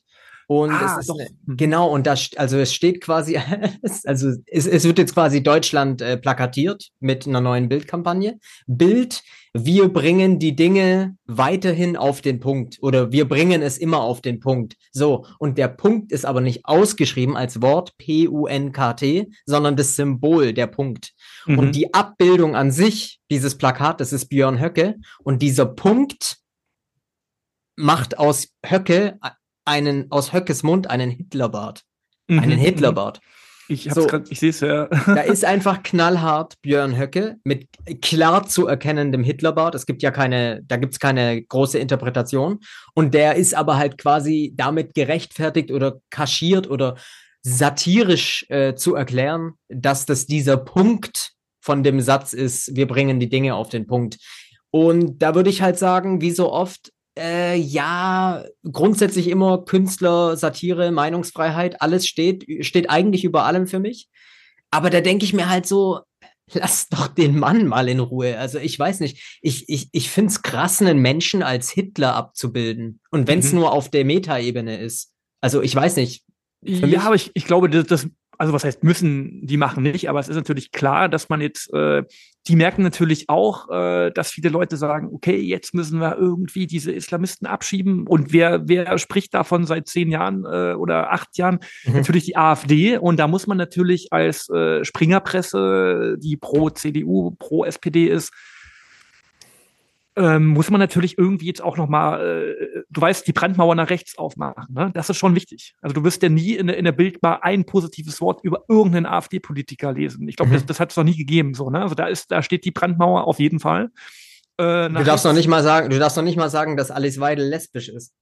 [SPEAKER 1] und ah, es ist eine, genau, und da, also es steht quasi, also es, es wird jetzt quasi Deutschland äh, plakatiert mit einer neuen Bildkampagne. Bild, wir bringen die Dinge weiterhin auf den Punkt oder wir bringen es immer auf den Punkt. So, und der Punkt ist aber nicht ausgeschrieben als Wort P-U-N-K-T, sondern das Symbol, der Punkt. Mhm. Und die Abbildung an sich, dieses Plakat, das ist Björn Höcke und dieser Punkt macht aus Höcke einen, aus Höckes Mund einen Hitlerbart. Mhm. Einen Hitlerbart.
[SPEAKER 2] Ich, so, ich sehe es ja.
[SPEAKER 1] da ist einfach knallhart Björn Höcke mit klar zu erkennendem Hitlerbart. Es gibt ja keine, da gibt es keine große Interpretation. Und der ist aber halt quasi damit gerechtfertigt oder kaschiert oder satirisch äh, zu erklären, dass das dieser Punkt von dem Satz ist, wir bringen die Dinge auf den Punkt. Und da würde ich halt sagen, wie so oft, äh, ja, grundsätzlich immer Künstler, Satire, Meinungsfreiheit, alles steht, steht eigentlich über allem für mich. Aber da denke ich mir halt so, lass doch den Mann mal in Ruhe. Also ich weiß nicht, ich, ich, ich finde es krass, einen Menschen als Hitler abzubilden. Und wenn es mhm. nur auf der Metaebene ist. Also ich weiß nicht.
[SPEAKER 2] Ja, aber ich, ich glaube, das, das also was heißt müssen die machen nicht, aber es ist natürlich klar, dass man jetzt, äh, die merken natürlich auch, äh, dass viele Leute sagen, okay, jetzt müssen wir irgendwie diese Islamisten abschieben und wer, wer spricht davon seit zehn Jahren äh, oder acht Jahren? Mhm. Natürlich die AfD und da muss man natürlich als äh, Springerpresse, die pro CDU, pro SPD ist, ähm, muss man natürlich irgendwie jetzt auch noch mal, äh, du weißt, die Brandmauer nach rechts aufmachen. Ne? Das ist schon wichtig. Also du wirst ja nie in, in der Bild mal ein positives Wort über irgendeinen AfD-Politiker lesen. Ich glaube, mhm. das, das hat es noch nie gegeben. So, ne? Also da ist, da steht die Brandmauer auf jeden Fall.
[SPEAKER 1] Äh, du darfst noch nicht mal sagen, du darfst noch nicht mal sagen, dass Alice Weidel lesbisch ist.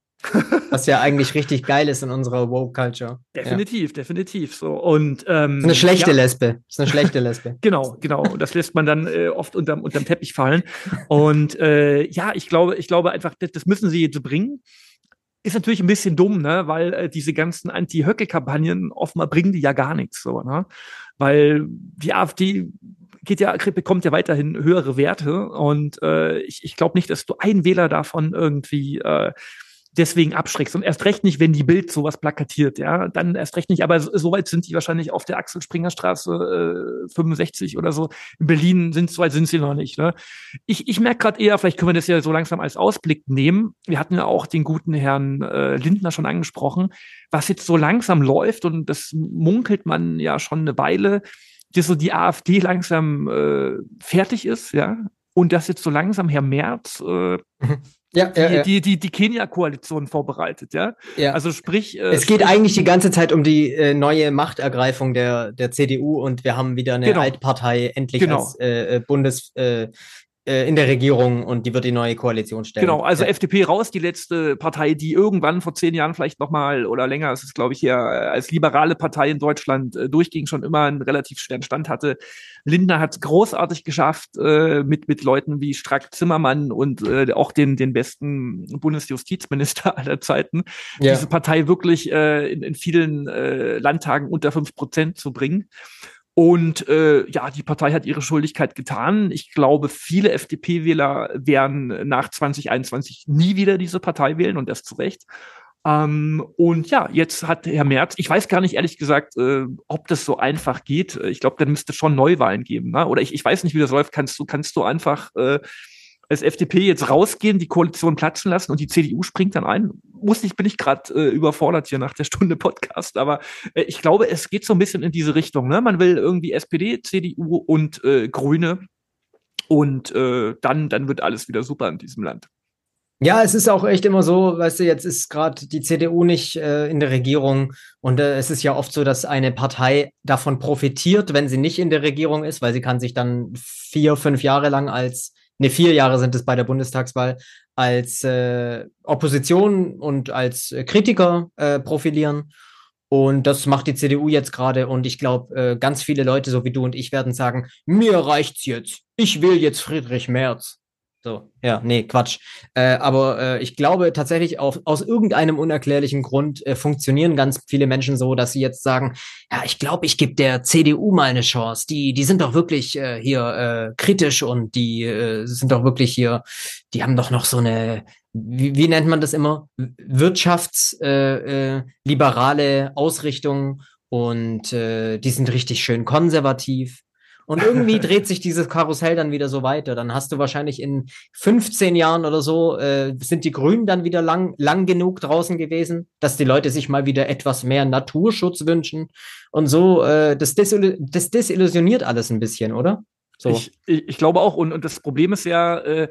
[SPEAKER 1] Was ja eigentlich richtig geil ist in unserer Woke-Culture.
[SPEAKER 2] Definitiv, ja. definitiv. So. Und, ähm,
[SPEAKER 1] ist eine schlechte ja. Lesbe. Ist eine schlechte Lesbe.
[SPEAKER 2] genau, genau. Und das lässt man dann äh, oft unterm, unterm Teppich fallen. Und äh, ja, ich glaube, ich glaube einfach, das, müssen sie jetzt bringen. Ist natürlich ein bisschen dumm, ne? weil äh, diese ganzen Anti-Höcke-Kampagnen offenbar bringen die ja gar nichts. So, ne? Weil die AfD geht ja, bekommt ja weiterhin höhere Werte. Und äh, ich, ich glaube nicht, dass du ein Wähler davon irgendwie äh, deswegen abschreckst. Und erst recht nicht, wenn die Bild sowas plakatiert, ja, dann erst recht nicht. Aber so, weit sind die wahrscheinlich auf der Axel Springer Straße äh, 65 oder so. In Berlin sind so weit sind sie noch nicht. Ne? Ich, ich merke gerade eher, vielleicht können wir das ja so langsam als Ausblick nehmen. Wir hatten ja auch den guten Herrn äh, Lindner schon angesprochen, was jetzt so langsam läuft und das munkelt man ja schon eine Weile, dass so die AfD langsam äh, fertig ist, ja, und dass jetzt so langsam Herr Merz äh, mhm. Ja, die, ja, ja. die, die, die Kenia-Koalition vorbereitet, ja.
[SPEAKER 1] ja. Also sprich. Äh, es geht sprich, eigentlich die ganze Zeit um die äh, neue Machtergreifung der, der CDU und wir haben wieder eine genau. Altpartei endlich genau. als äh, äh Bundes, äh, äh, in der Regierung und die wird die neue Koalition stellen.
[SPEAKER 2] Genau, also ja. FDP raus, die letzte Partei, die irgendwann vor zehn Jahren vielleicht nochmal oder länger, es ist glaube ich hier äh, als liberale Partei in Deutschland äh, durchging, schon immer einen relativ schweren Stand hatte. Lindner hat es großartig geschafft äh, mit mit Leuten wie Strack Zimmermann und äh, auch den den besten Bundesjustizminister aller Zeiten, ja. diese Partei wirklich äh, in, in vielen äh, Landtagen unter fünf Prozent zu bringen. Und äh, ja, die Partei hat ihre Schuldigkeit getan. Ich glaube, viele FDP-Wähler werden nach 2021 nie wieder diese Partei wählen und das zu Recht. Ähm, und ja, jetzt hat Herr Merz, ich weiß gar nicht ehrlich gesagt, äh, ob das so einfach geht. Ich glaube, dann müsste schon Neuwahlen geben. Ne? Oder ich, ich weiß nicht, wie das läuft. Kannst du, kannst du einfach äh, als FDP jetzt rausgehen, die Koalition platzen lassen und die CDU springt dann ein. Muss nicht, bin ich gerade äh, überfordert hier nach der Stunde Podcast, aber äh, ich glaube, es geht so ein bisschen in diese Richtung. Ne? Man will irgendwie SPD, CDU und äh, Grüne und äh, dann, dann wird alles wieder super in diesem Land.
[SPEAKER 1] Ja, es ist auch echt immer so, weißt du, jetzt ist gerade die CDU nicht äh, in der Regierung und äh, es ist ja oft so, dass eine Partei davon profitiert, wenn sie nicht in der Regierung ist, weil sie kann sich dann vier, fünf Jahre lang als ne, vier Jahre sind es bei der Bundestagswahl, als äh, Opposition und als äh, Kritiker äh, profilieren. Und das macht die CDU jetzt gerade. Und ich glaube, äh, ganz viele Leute, so wie du und ich, werden sagen, mir reicht's jetzt. Ich will jetzt Friedrich Merz. So, ja, nee, Quatsch. Äh, aber äh, ich glaube tatsächlich, auf, aus irgendeinem unerklärlichen Grund äh, funktionieren ganz viele Menschen so, dass sie jetzt sagen, ja, ich glaube, ich gebe der CDU mal eine Chance. Die, die sind doch wirklich äh, hier äh, kritisch und die äh, sind doch wirklich hier, die haben doch noch so eine, wie, wie nennt man das immer? Wirtschaftsliberale äh, äh, Ausrichtung und äh, die sind richtig schön konservativ. Und irgendwie dreht sich dieses Karussell dann wieder so weiter. Dann hast du wahrscheinlich in 15 Jahren oder so, äh, sind die Grünen dann wieder lang, lang genug draußen gewesen, dass die Leute sich mal wieder etwas mehr Naturschutz wünschen. Und so, äh, das, desil das desillusioniert alles ein bisschen, oder?
[SPEAKER 2] So. Ich, ich, ich glaube auch. Und, und das Problem ist ja, äh,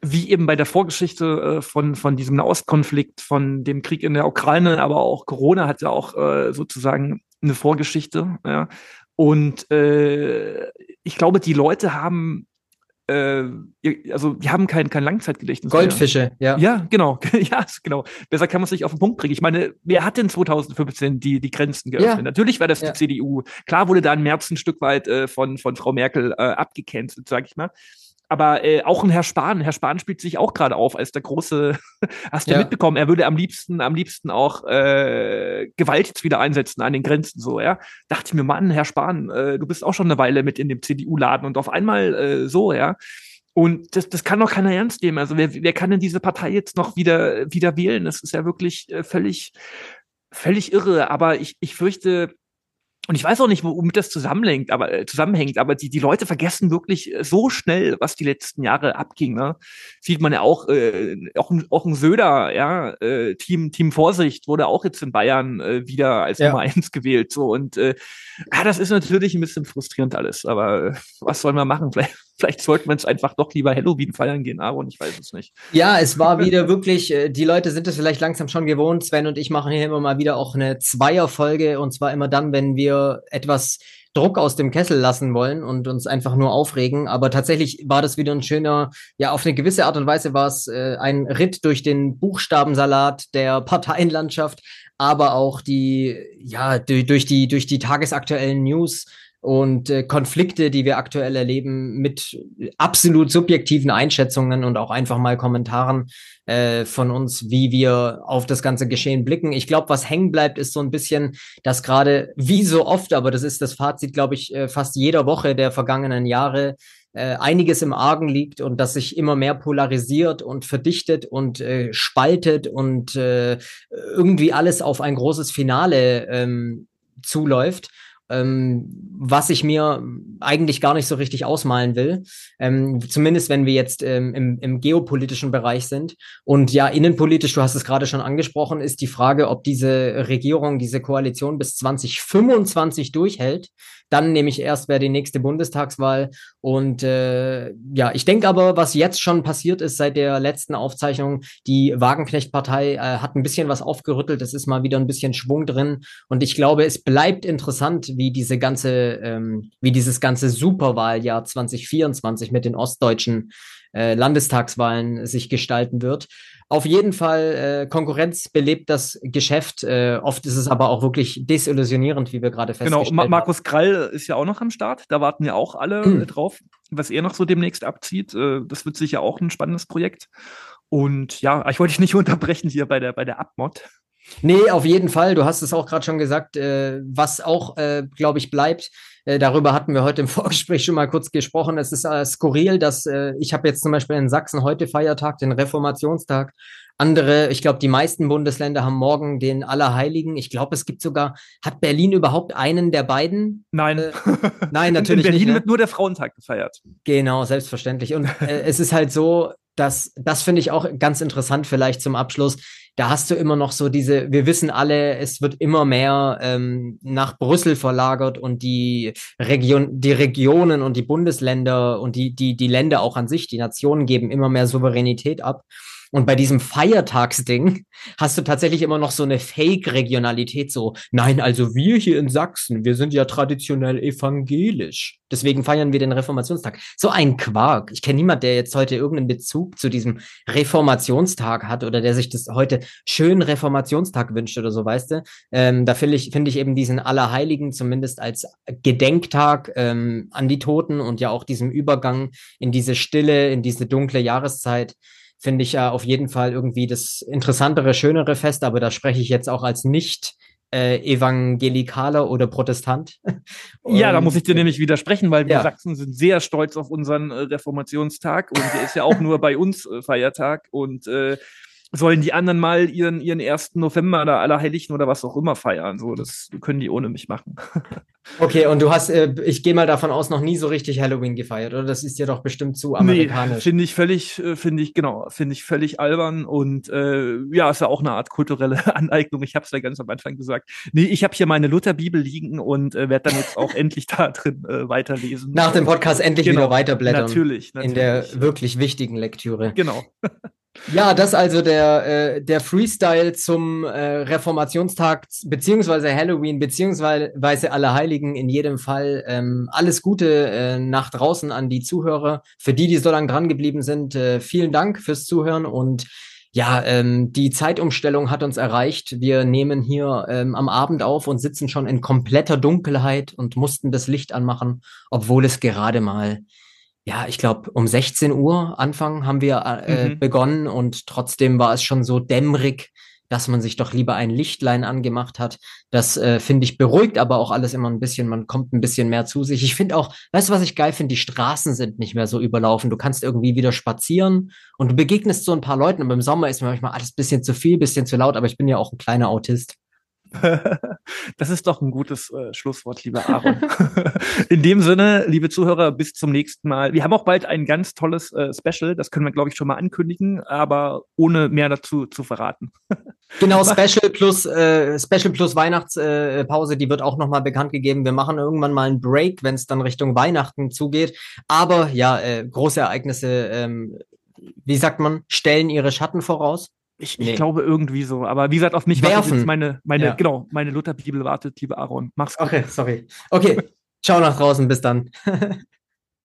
[SPEAKER 2] wie eben bei der Vorgeschichte äh, von, von diesem Nahostkonflikt, von dem Krieg in der Ukraine, aber auch Corona hat ja auch äh, sozusagen eine Vorgeschichte. Ja. Und äh, ich glaube, die Leute haben äh, also die haben kein, kein Langzeitgedächtnis.
[SPEAKER 1] Goldfische,
[SPEAKER 2] mehr. ja. Ja, genau. ja, genau. Besser kann man es nicht auf den Punkt bringen. Ich meine, wer hat denn 2015 die, die Grenzen geöffnet? Ja. Natürlich war das ja. die CDU. Klar wurde da im März ein Stück weit äh, von, von Frau Merkel äh, abgecancelt, sag ich mal. Aber äh, auch ein Herr Spahn, Herr Spahn spielt sich auch gerade auf als der große, hast du ja. mitbekommen, er würde am liebsten, am liebsten auch äh, Gewalt jetzt wieder einsetzen an den Grenzen, so, ja. Dachte ich mir, Mann, Herr Spahn, äh, du bist auch schon eine Weile mit in dem CDU-Laden und auf einmal äh, so, ja. Und das, das kann doch keiner ernst nehmen. Also wer, wer kann denn diese Partei jetzt noch wieder, wieder wählen? Das ist ja wirklich äh, völlig, völlig irre. Aber ich, ich fürchte, und ich weiß auch nicht, womit das zusammenhängt, aber äh, zusammenhängt, aber die, die Leute vergessen wirklich äh, so schnell, was die letzten Jahre abging. Ne? Sieht man ja auch, äh, auch, auch ein Söder, ja, äh, Team, Team Vorsicht wurde auch jetzt in Bayern äh, wieder als ja. Nummer eins gewählt. So und äh, ja, das ist natürlich ein bisschen frustrierend alles, aber äh, was sollen wir machen? Vielleicht, vielleicht sollten wir uns einfach doch lieber Halloween feiern gehen, Aaron, ich weiß es nicht.
[SPEAKER 1] Ja, es war wieder wirklich, äh, die Leute sind es vielleicht langsam schon gewohnt. Sven und ich machen hier immer mal wieder auch eine Zweierfolge und zwar immer dann, wenn wir etwas Druck aus dem Kessel lassen wollen und uns einfach nur aufregen. Aber tatsächlich war das wieder ein schöner, ja, auf eine gewisse Art und Weise war es äh, ein Ritt durch den Buchstabensalat der Parteienlandschaft, aber auch die, ja, durch die, durch die tagesaktuellen News und äh, Konflikte, die wir aktuell erleben, mit absolut subjektiven Einschätzungen und auch einfach mal Kommentaren äh, von uns, wie wir auf das ganze Geschehen blicken. Ich glaube, was hängen bleibt, ist so ein bisschen, dass gerade wie so oft, aber das ist das Fazit, glaube ich, äh, fast jeder Woche der vergangenen Jahre, äh, einiges im Argen liegt und dass sich immer mehr polarisiert und verdichtet und äh, spaltet und äh, irgendwie alles auf ein großes Finale ähm, zuläuft was ich mir eigentlich gar nicht so richtig ausmalen will. Ähm, zumindest wenn wir jetzt ähm, im, im geopolitischen Bereich sind. Und ja, innenpolitisch, du hast es gerade schon angesprochen, ist die Frage, ob diese Regierung, diese Koalition bis 2025 durchhält. Dann nehme ich erst wäre die nächste Bundestagswahl. Und äh, ja, ich denke aber, was jetzt schon passiert ist seit der letzten Aufzeichnung, die Wagenknecht-Partei äh, hat ein bisschen was aufgerüttelt. Es ist mal wieder ein bisschen Schwung drin. Und ich glaube, es bleibt interessant, wie diese ganze, ähm, wie dieses ganze Superwahljahr 2024 mit den ostdeutschen äh, Landestagswahlen sich gestalten wird. Auf jeden Fall, äh, Konkurrenz belebt das Geschäft. Äh, oft ist es aber auch wirklich desillusionierend, wie wir gerade
[SPEAKER 2] genau, festgestellt haben. Genau, Ma Markus Krall ist ja auch noch am Start. Da warten ja auch alle hm. drauf, was er noch so demnächst abzieht. Äh, das wird sicher auch ein spannendes Projekt. Und ja, ich wollte dich nicht unterbrechen hier bei der, bei der Abmod.
[SPEAKER 1] Nee, auf jeden Fall. Du hast es auch gerade schon gesagt, äh, was auch, äh, glaube ich, bleibt. Äh, darüber hatten wir heute im Vorgespräch schon mal kurz gesprochen. Es ist äh, skurril, dass äh, ich habe jetzt zum Beispiel in Sachsen heute Feiertag, den Reformationstag. Andere, ich glaube, die meisten Bundesländer haben morgen den Allerheiligen. Ich glaube, es gibt sogar, hat Berlin überhaupt einen der beiden?
[SPEAKER 2] Nein.
[SPEAKER 1] Äh, nein, natürlich
[SPEAKER 2] in Berlin
[SPEAKER 1] nicht.
[SPEAKER 2] Ne? wird nur der Frauentag gefeiert.
[SPEAKER 1] Genau, selbstverständlich. Und äh, es ist halt so, dass, das finde ich auch ganz interessant vielleicht zum Abschluss da hast du immer noch so diese, wir wissen alle, es wird immer mehr ähm, nach Brüssel verlagert und die Region, die Regionen und die Bundesländer und die, die, die Länder auch an sich, die Nationen geben immer mehr Souveränität ab. Und bei diesem Feiertagsding hast du tatsächlich immer noch so eine Fake-Regionalität, so, nein, also wir hier in Sachsen, wir sind ja traditionell evangelisch. Deswegen feiern wir den Reformationstag. So ein Quark. Ich kenne niemand, der jetzt heute irgendeinen Bezug zu diesem Reformationstag hat oder der sich das heute schönen Reformationstag wünscht oder so, weißt du? Ähm, da finde ich, finde ich eben diesen Allerheiligen zumindest als Gedenktag ähm, an die Toten und ja auch diesem Übergang in diese Stille, in diese dunkle Jahreszeit finde ich ja auf jeden Fall irgendwie das interessantere, schönere Fest, aber da spreche ich jetzt auch als nicht äh, Evangelikaler oder Protestant.
[SPEAKER 2] ja, da muss ich dir nämlich widersprechen, weil wir ja. Sachsen sind sehr stolz auf unseren äh, Reformationstag und der ist ja auch nur bei uns äh, Feiertag und äh, sollen die anderen mal ihren, ihren ersten November oder Allerheiligen oder was auch immer feiern. So, das können die ohne mich machen.
[SPEAKER 1] okay, und du hast, äh, ich gehe mal davon aus, noch nie so richtig Halloween gefeiert, oder? Das ist dir doch bestimmt zu amerikanisch.
[SPEAKER 2] Nee, finde ich völlig, äh, finde ich, genau, finde ich völlig albern und äh, ja, ist ja auch eine Art kulturelle Aneignung. Ich habe es ja ganz am Anfang gesagt. Nee, ich habe hier meine Lutherbibel liegen und äh, werde dann jetzt auch endlich da drin äh, weiterlesen.
[SPEAKER 1] Nach dem Podcast endlich genau, wieder weiterblättern.
[SPEAKER 2] Natürlich, natürlich.
[SPEAKER 1] In der wirklich wichtigen Lektüre.
[SPEAKER 2] Genau.
[SPEAKER 1] Ja, das also der, äh, der Freestyle zum äh, Reformationstag beziehungsweise Halloween beziehungsweise Allerheiligen in jedem Fall. Ähm, alles Gute äh, nach draußen an die Zuhörer. Für die, die so lange dran geblieben sind, äh, vielen Dank fürs Zuhören und ja, ähm, die Zeitumstellung hat uns erreicht. Wir nehmen hier ähm, am Abend auf und sitzen schon in kompletter Dunkelheit und mussten das Licht anmachen, obwohl es gerade mal ja, ich glaube, um 16 Uhr Anfang haben wir äh, mhm. begonnen und trotzdem war es schon so dämmerig, dass man sich doch lieber ein Lichtlein angemacht hat. Das äh, finde ich beruhigt, aber auch alles immer ein bisschen, man kommt ein bisschen mehr zu sich. Ich finde auch, weißt du, was ich geil finde? Die Straßen sind nicht mehr so überlaufen. Du kannst irgendwie wieder spazieren und du begegnest so ein paar Leuten. Aber im Sommer ist mir manchmal alles bisschen zu viel, bisschen zu laut, aber ich bin ja auch ein kleiner Autist.
[SPEAKER 2] Das ist doch ein gutes äh, Schlusswort, lieber Aaron. In dem Sinne, liebe Zuhörer, bis zum nächsten Mal. Wir haben auch bald ein ganz tolles äh, Special, das können wir, glaube ich, schon mal ankündigen, aber ohne mehr dazu zu verraten.
[SPEAKER 1] genau, Special plus äh, Special plus Weihnachtspause, äh, die wird auch nochmal bekannt gegeben. Wir machen irgendwann mal einen Break, wenn es dann Richtung Weihnachten zugeht. Aber ja, äh, große Ereignisse, ähm, wie sagt man, stellen ihre Schatten voraus.
[SPEAKER 2] Ich, nee. ich glaube irgendwie so. Aber wie gesagt, auf mich
[SPEAKER 1] Werfen. wartet
[SPEAKER 2] meine, meine, ja. genau, meine Lutherbibel wartet, liebe Aaron.
[SPEAKER 1] Mach's gut. Okay, sorry. Okay. Ciao nach draußen. Bis dann.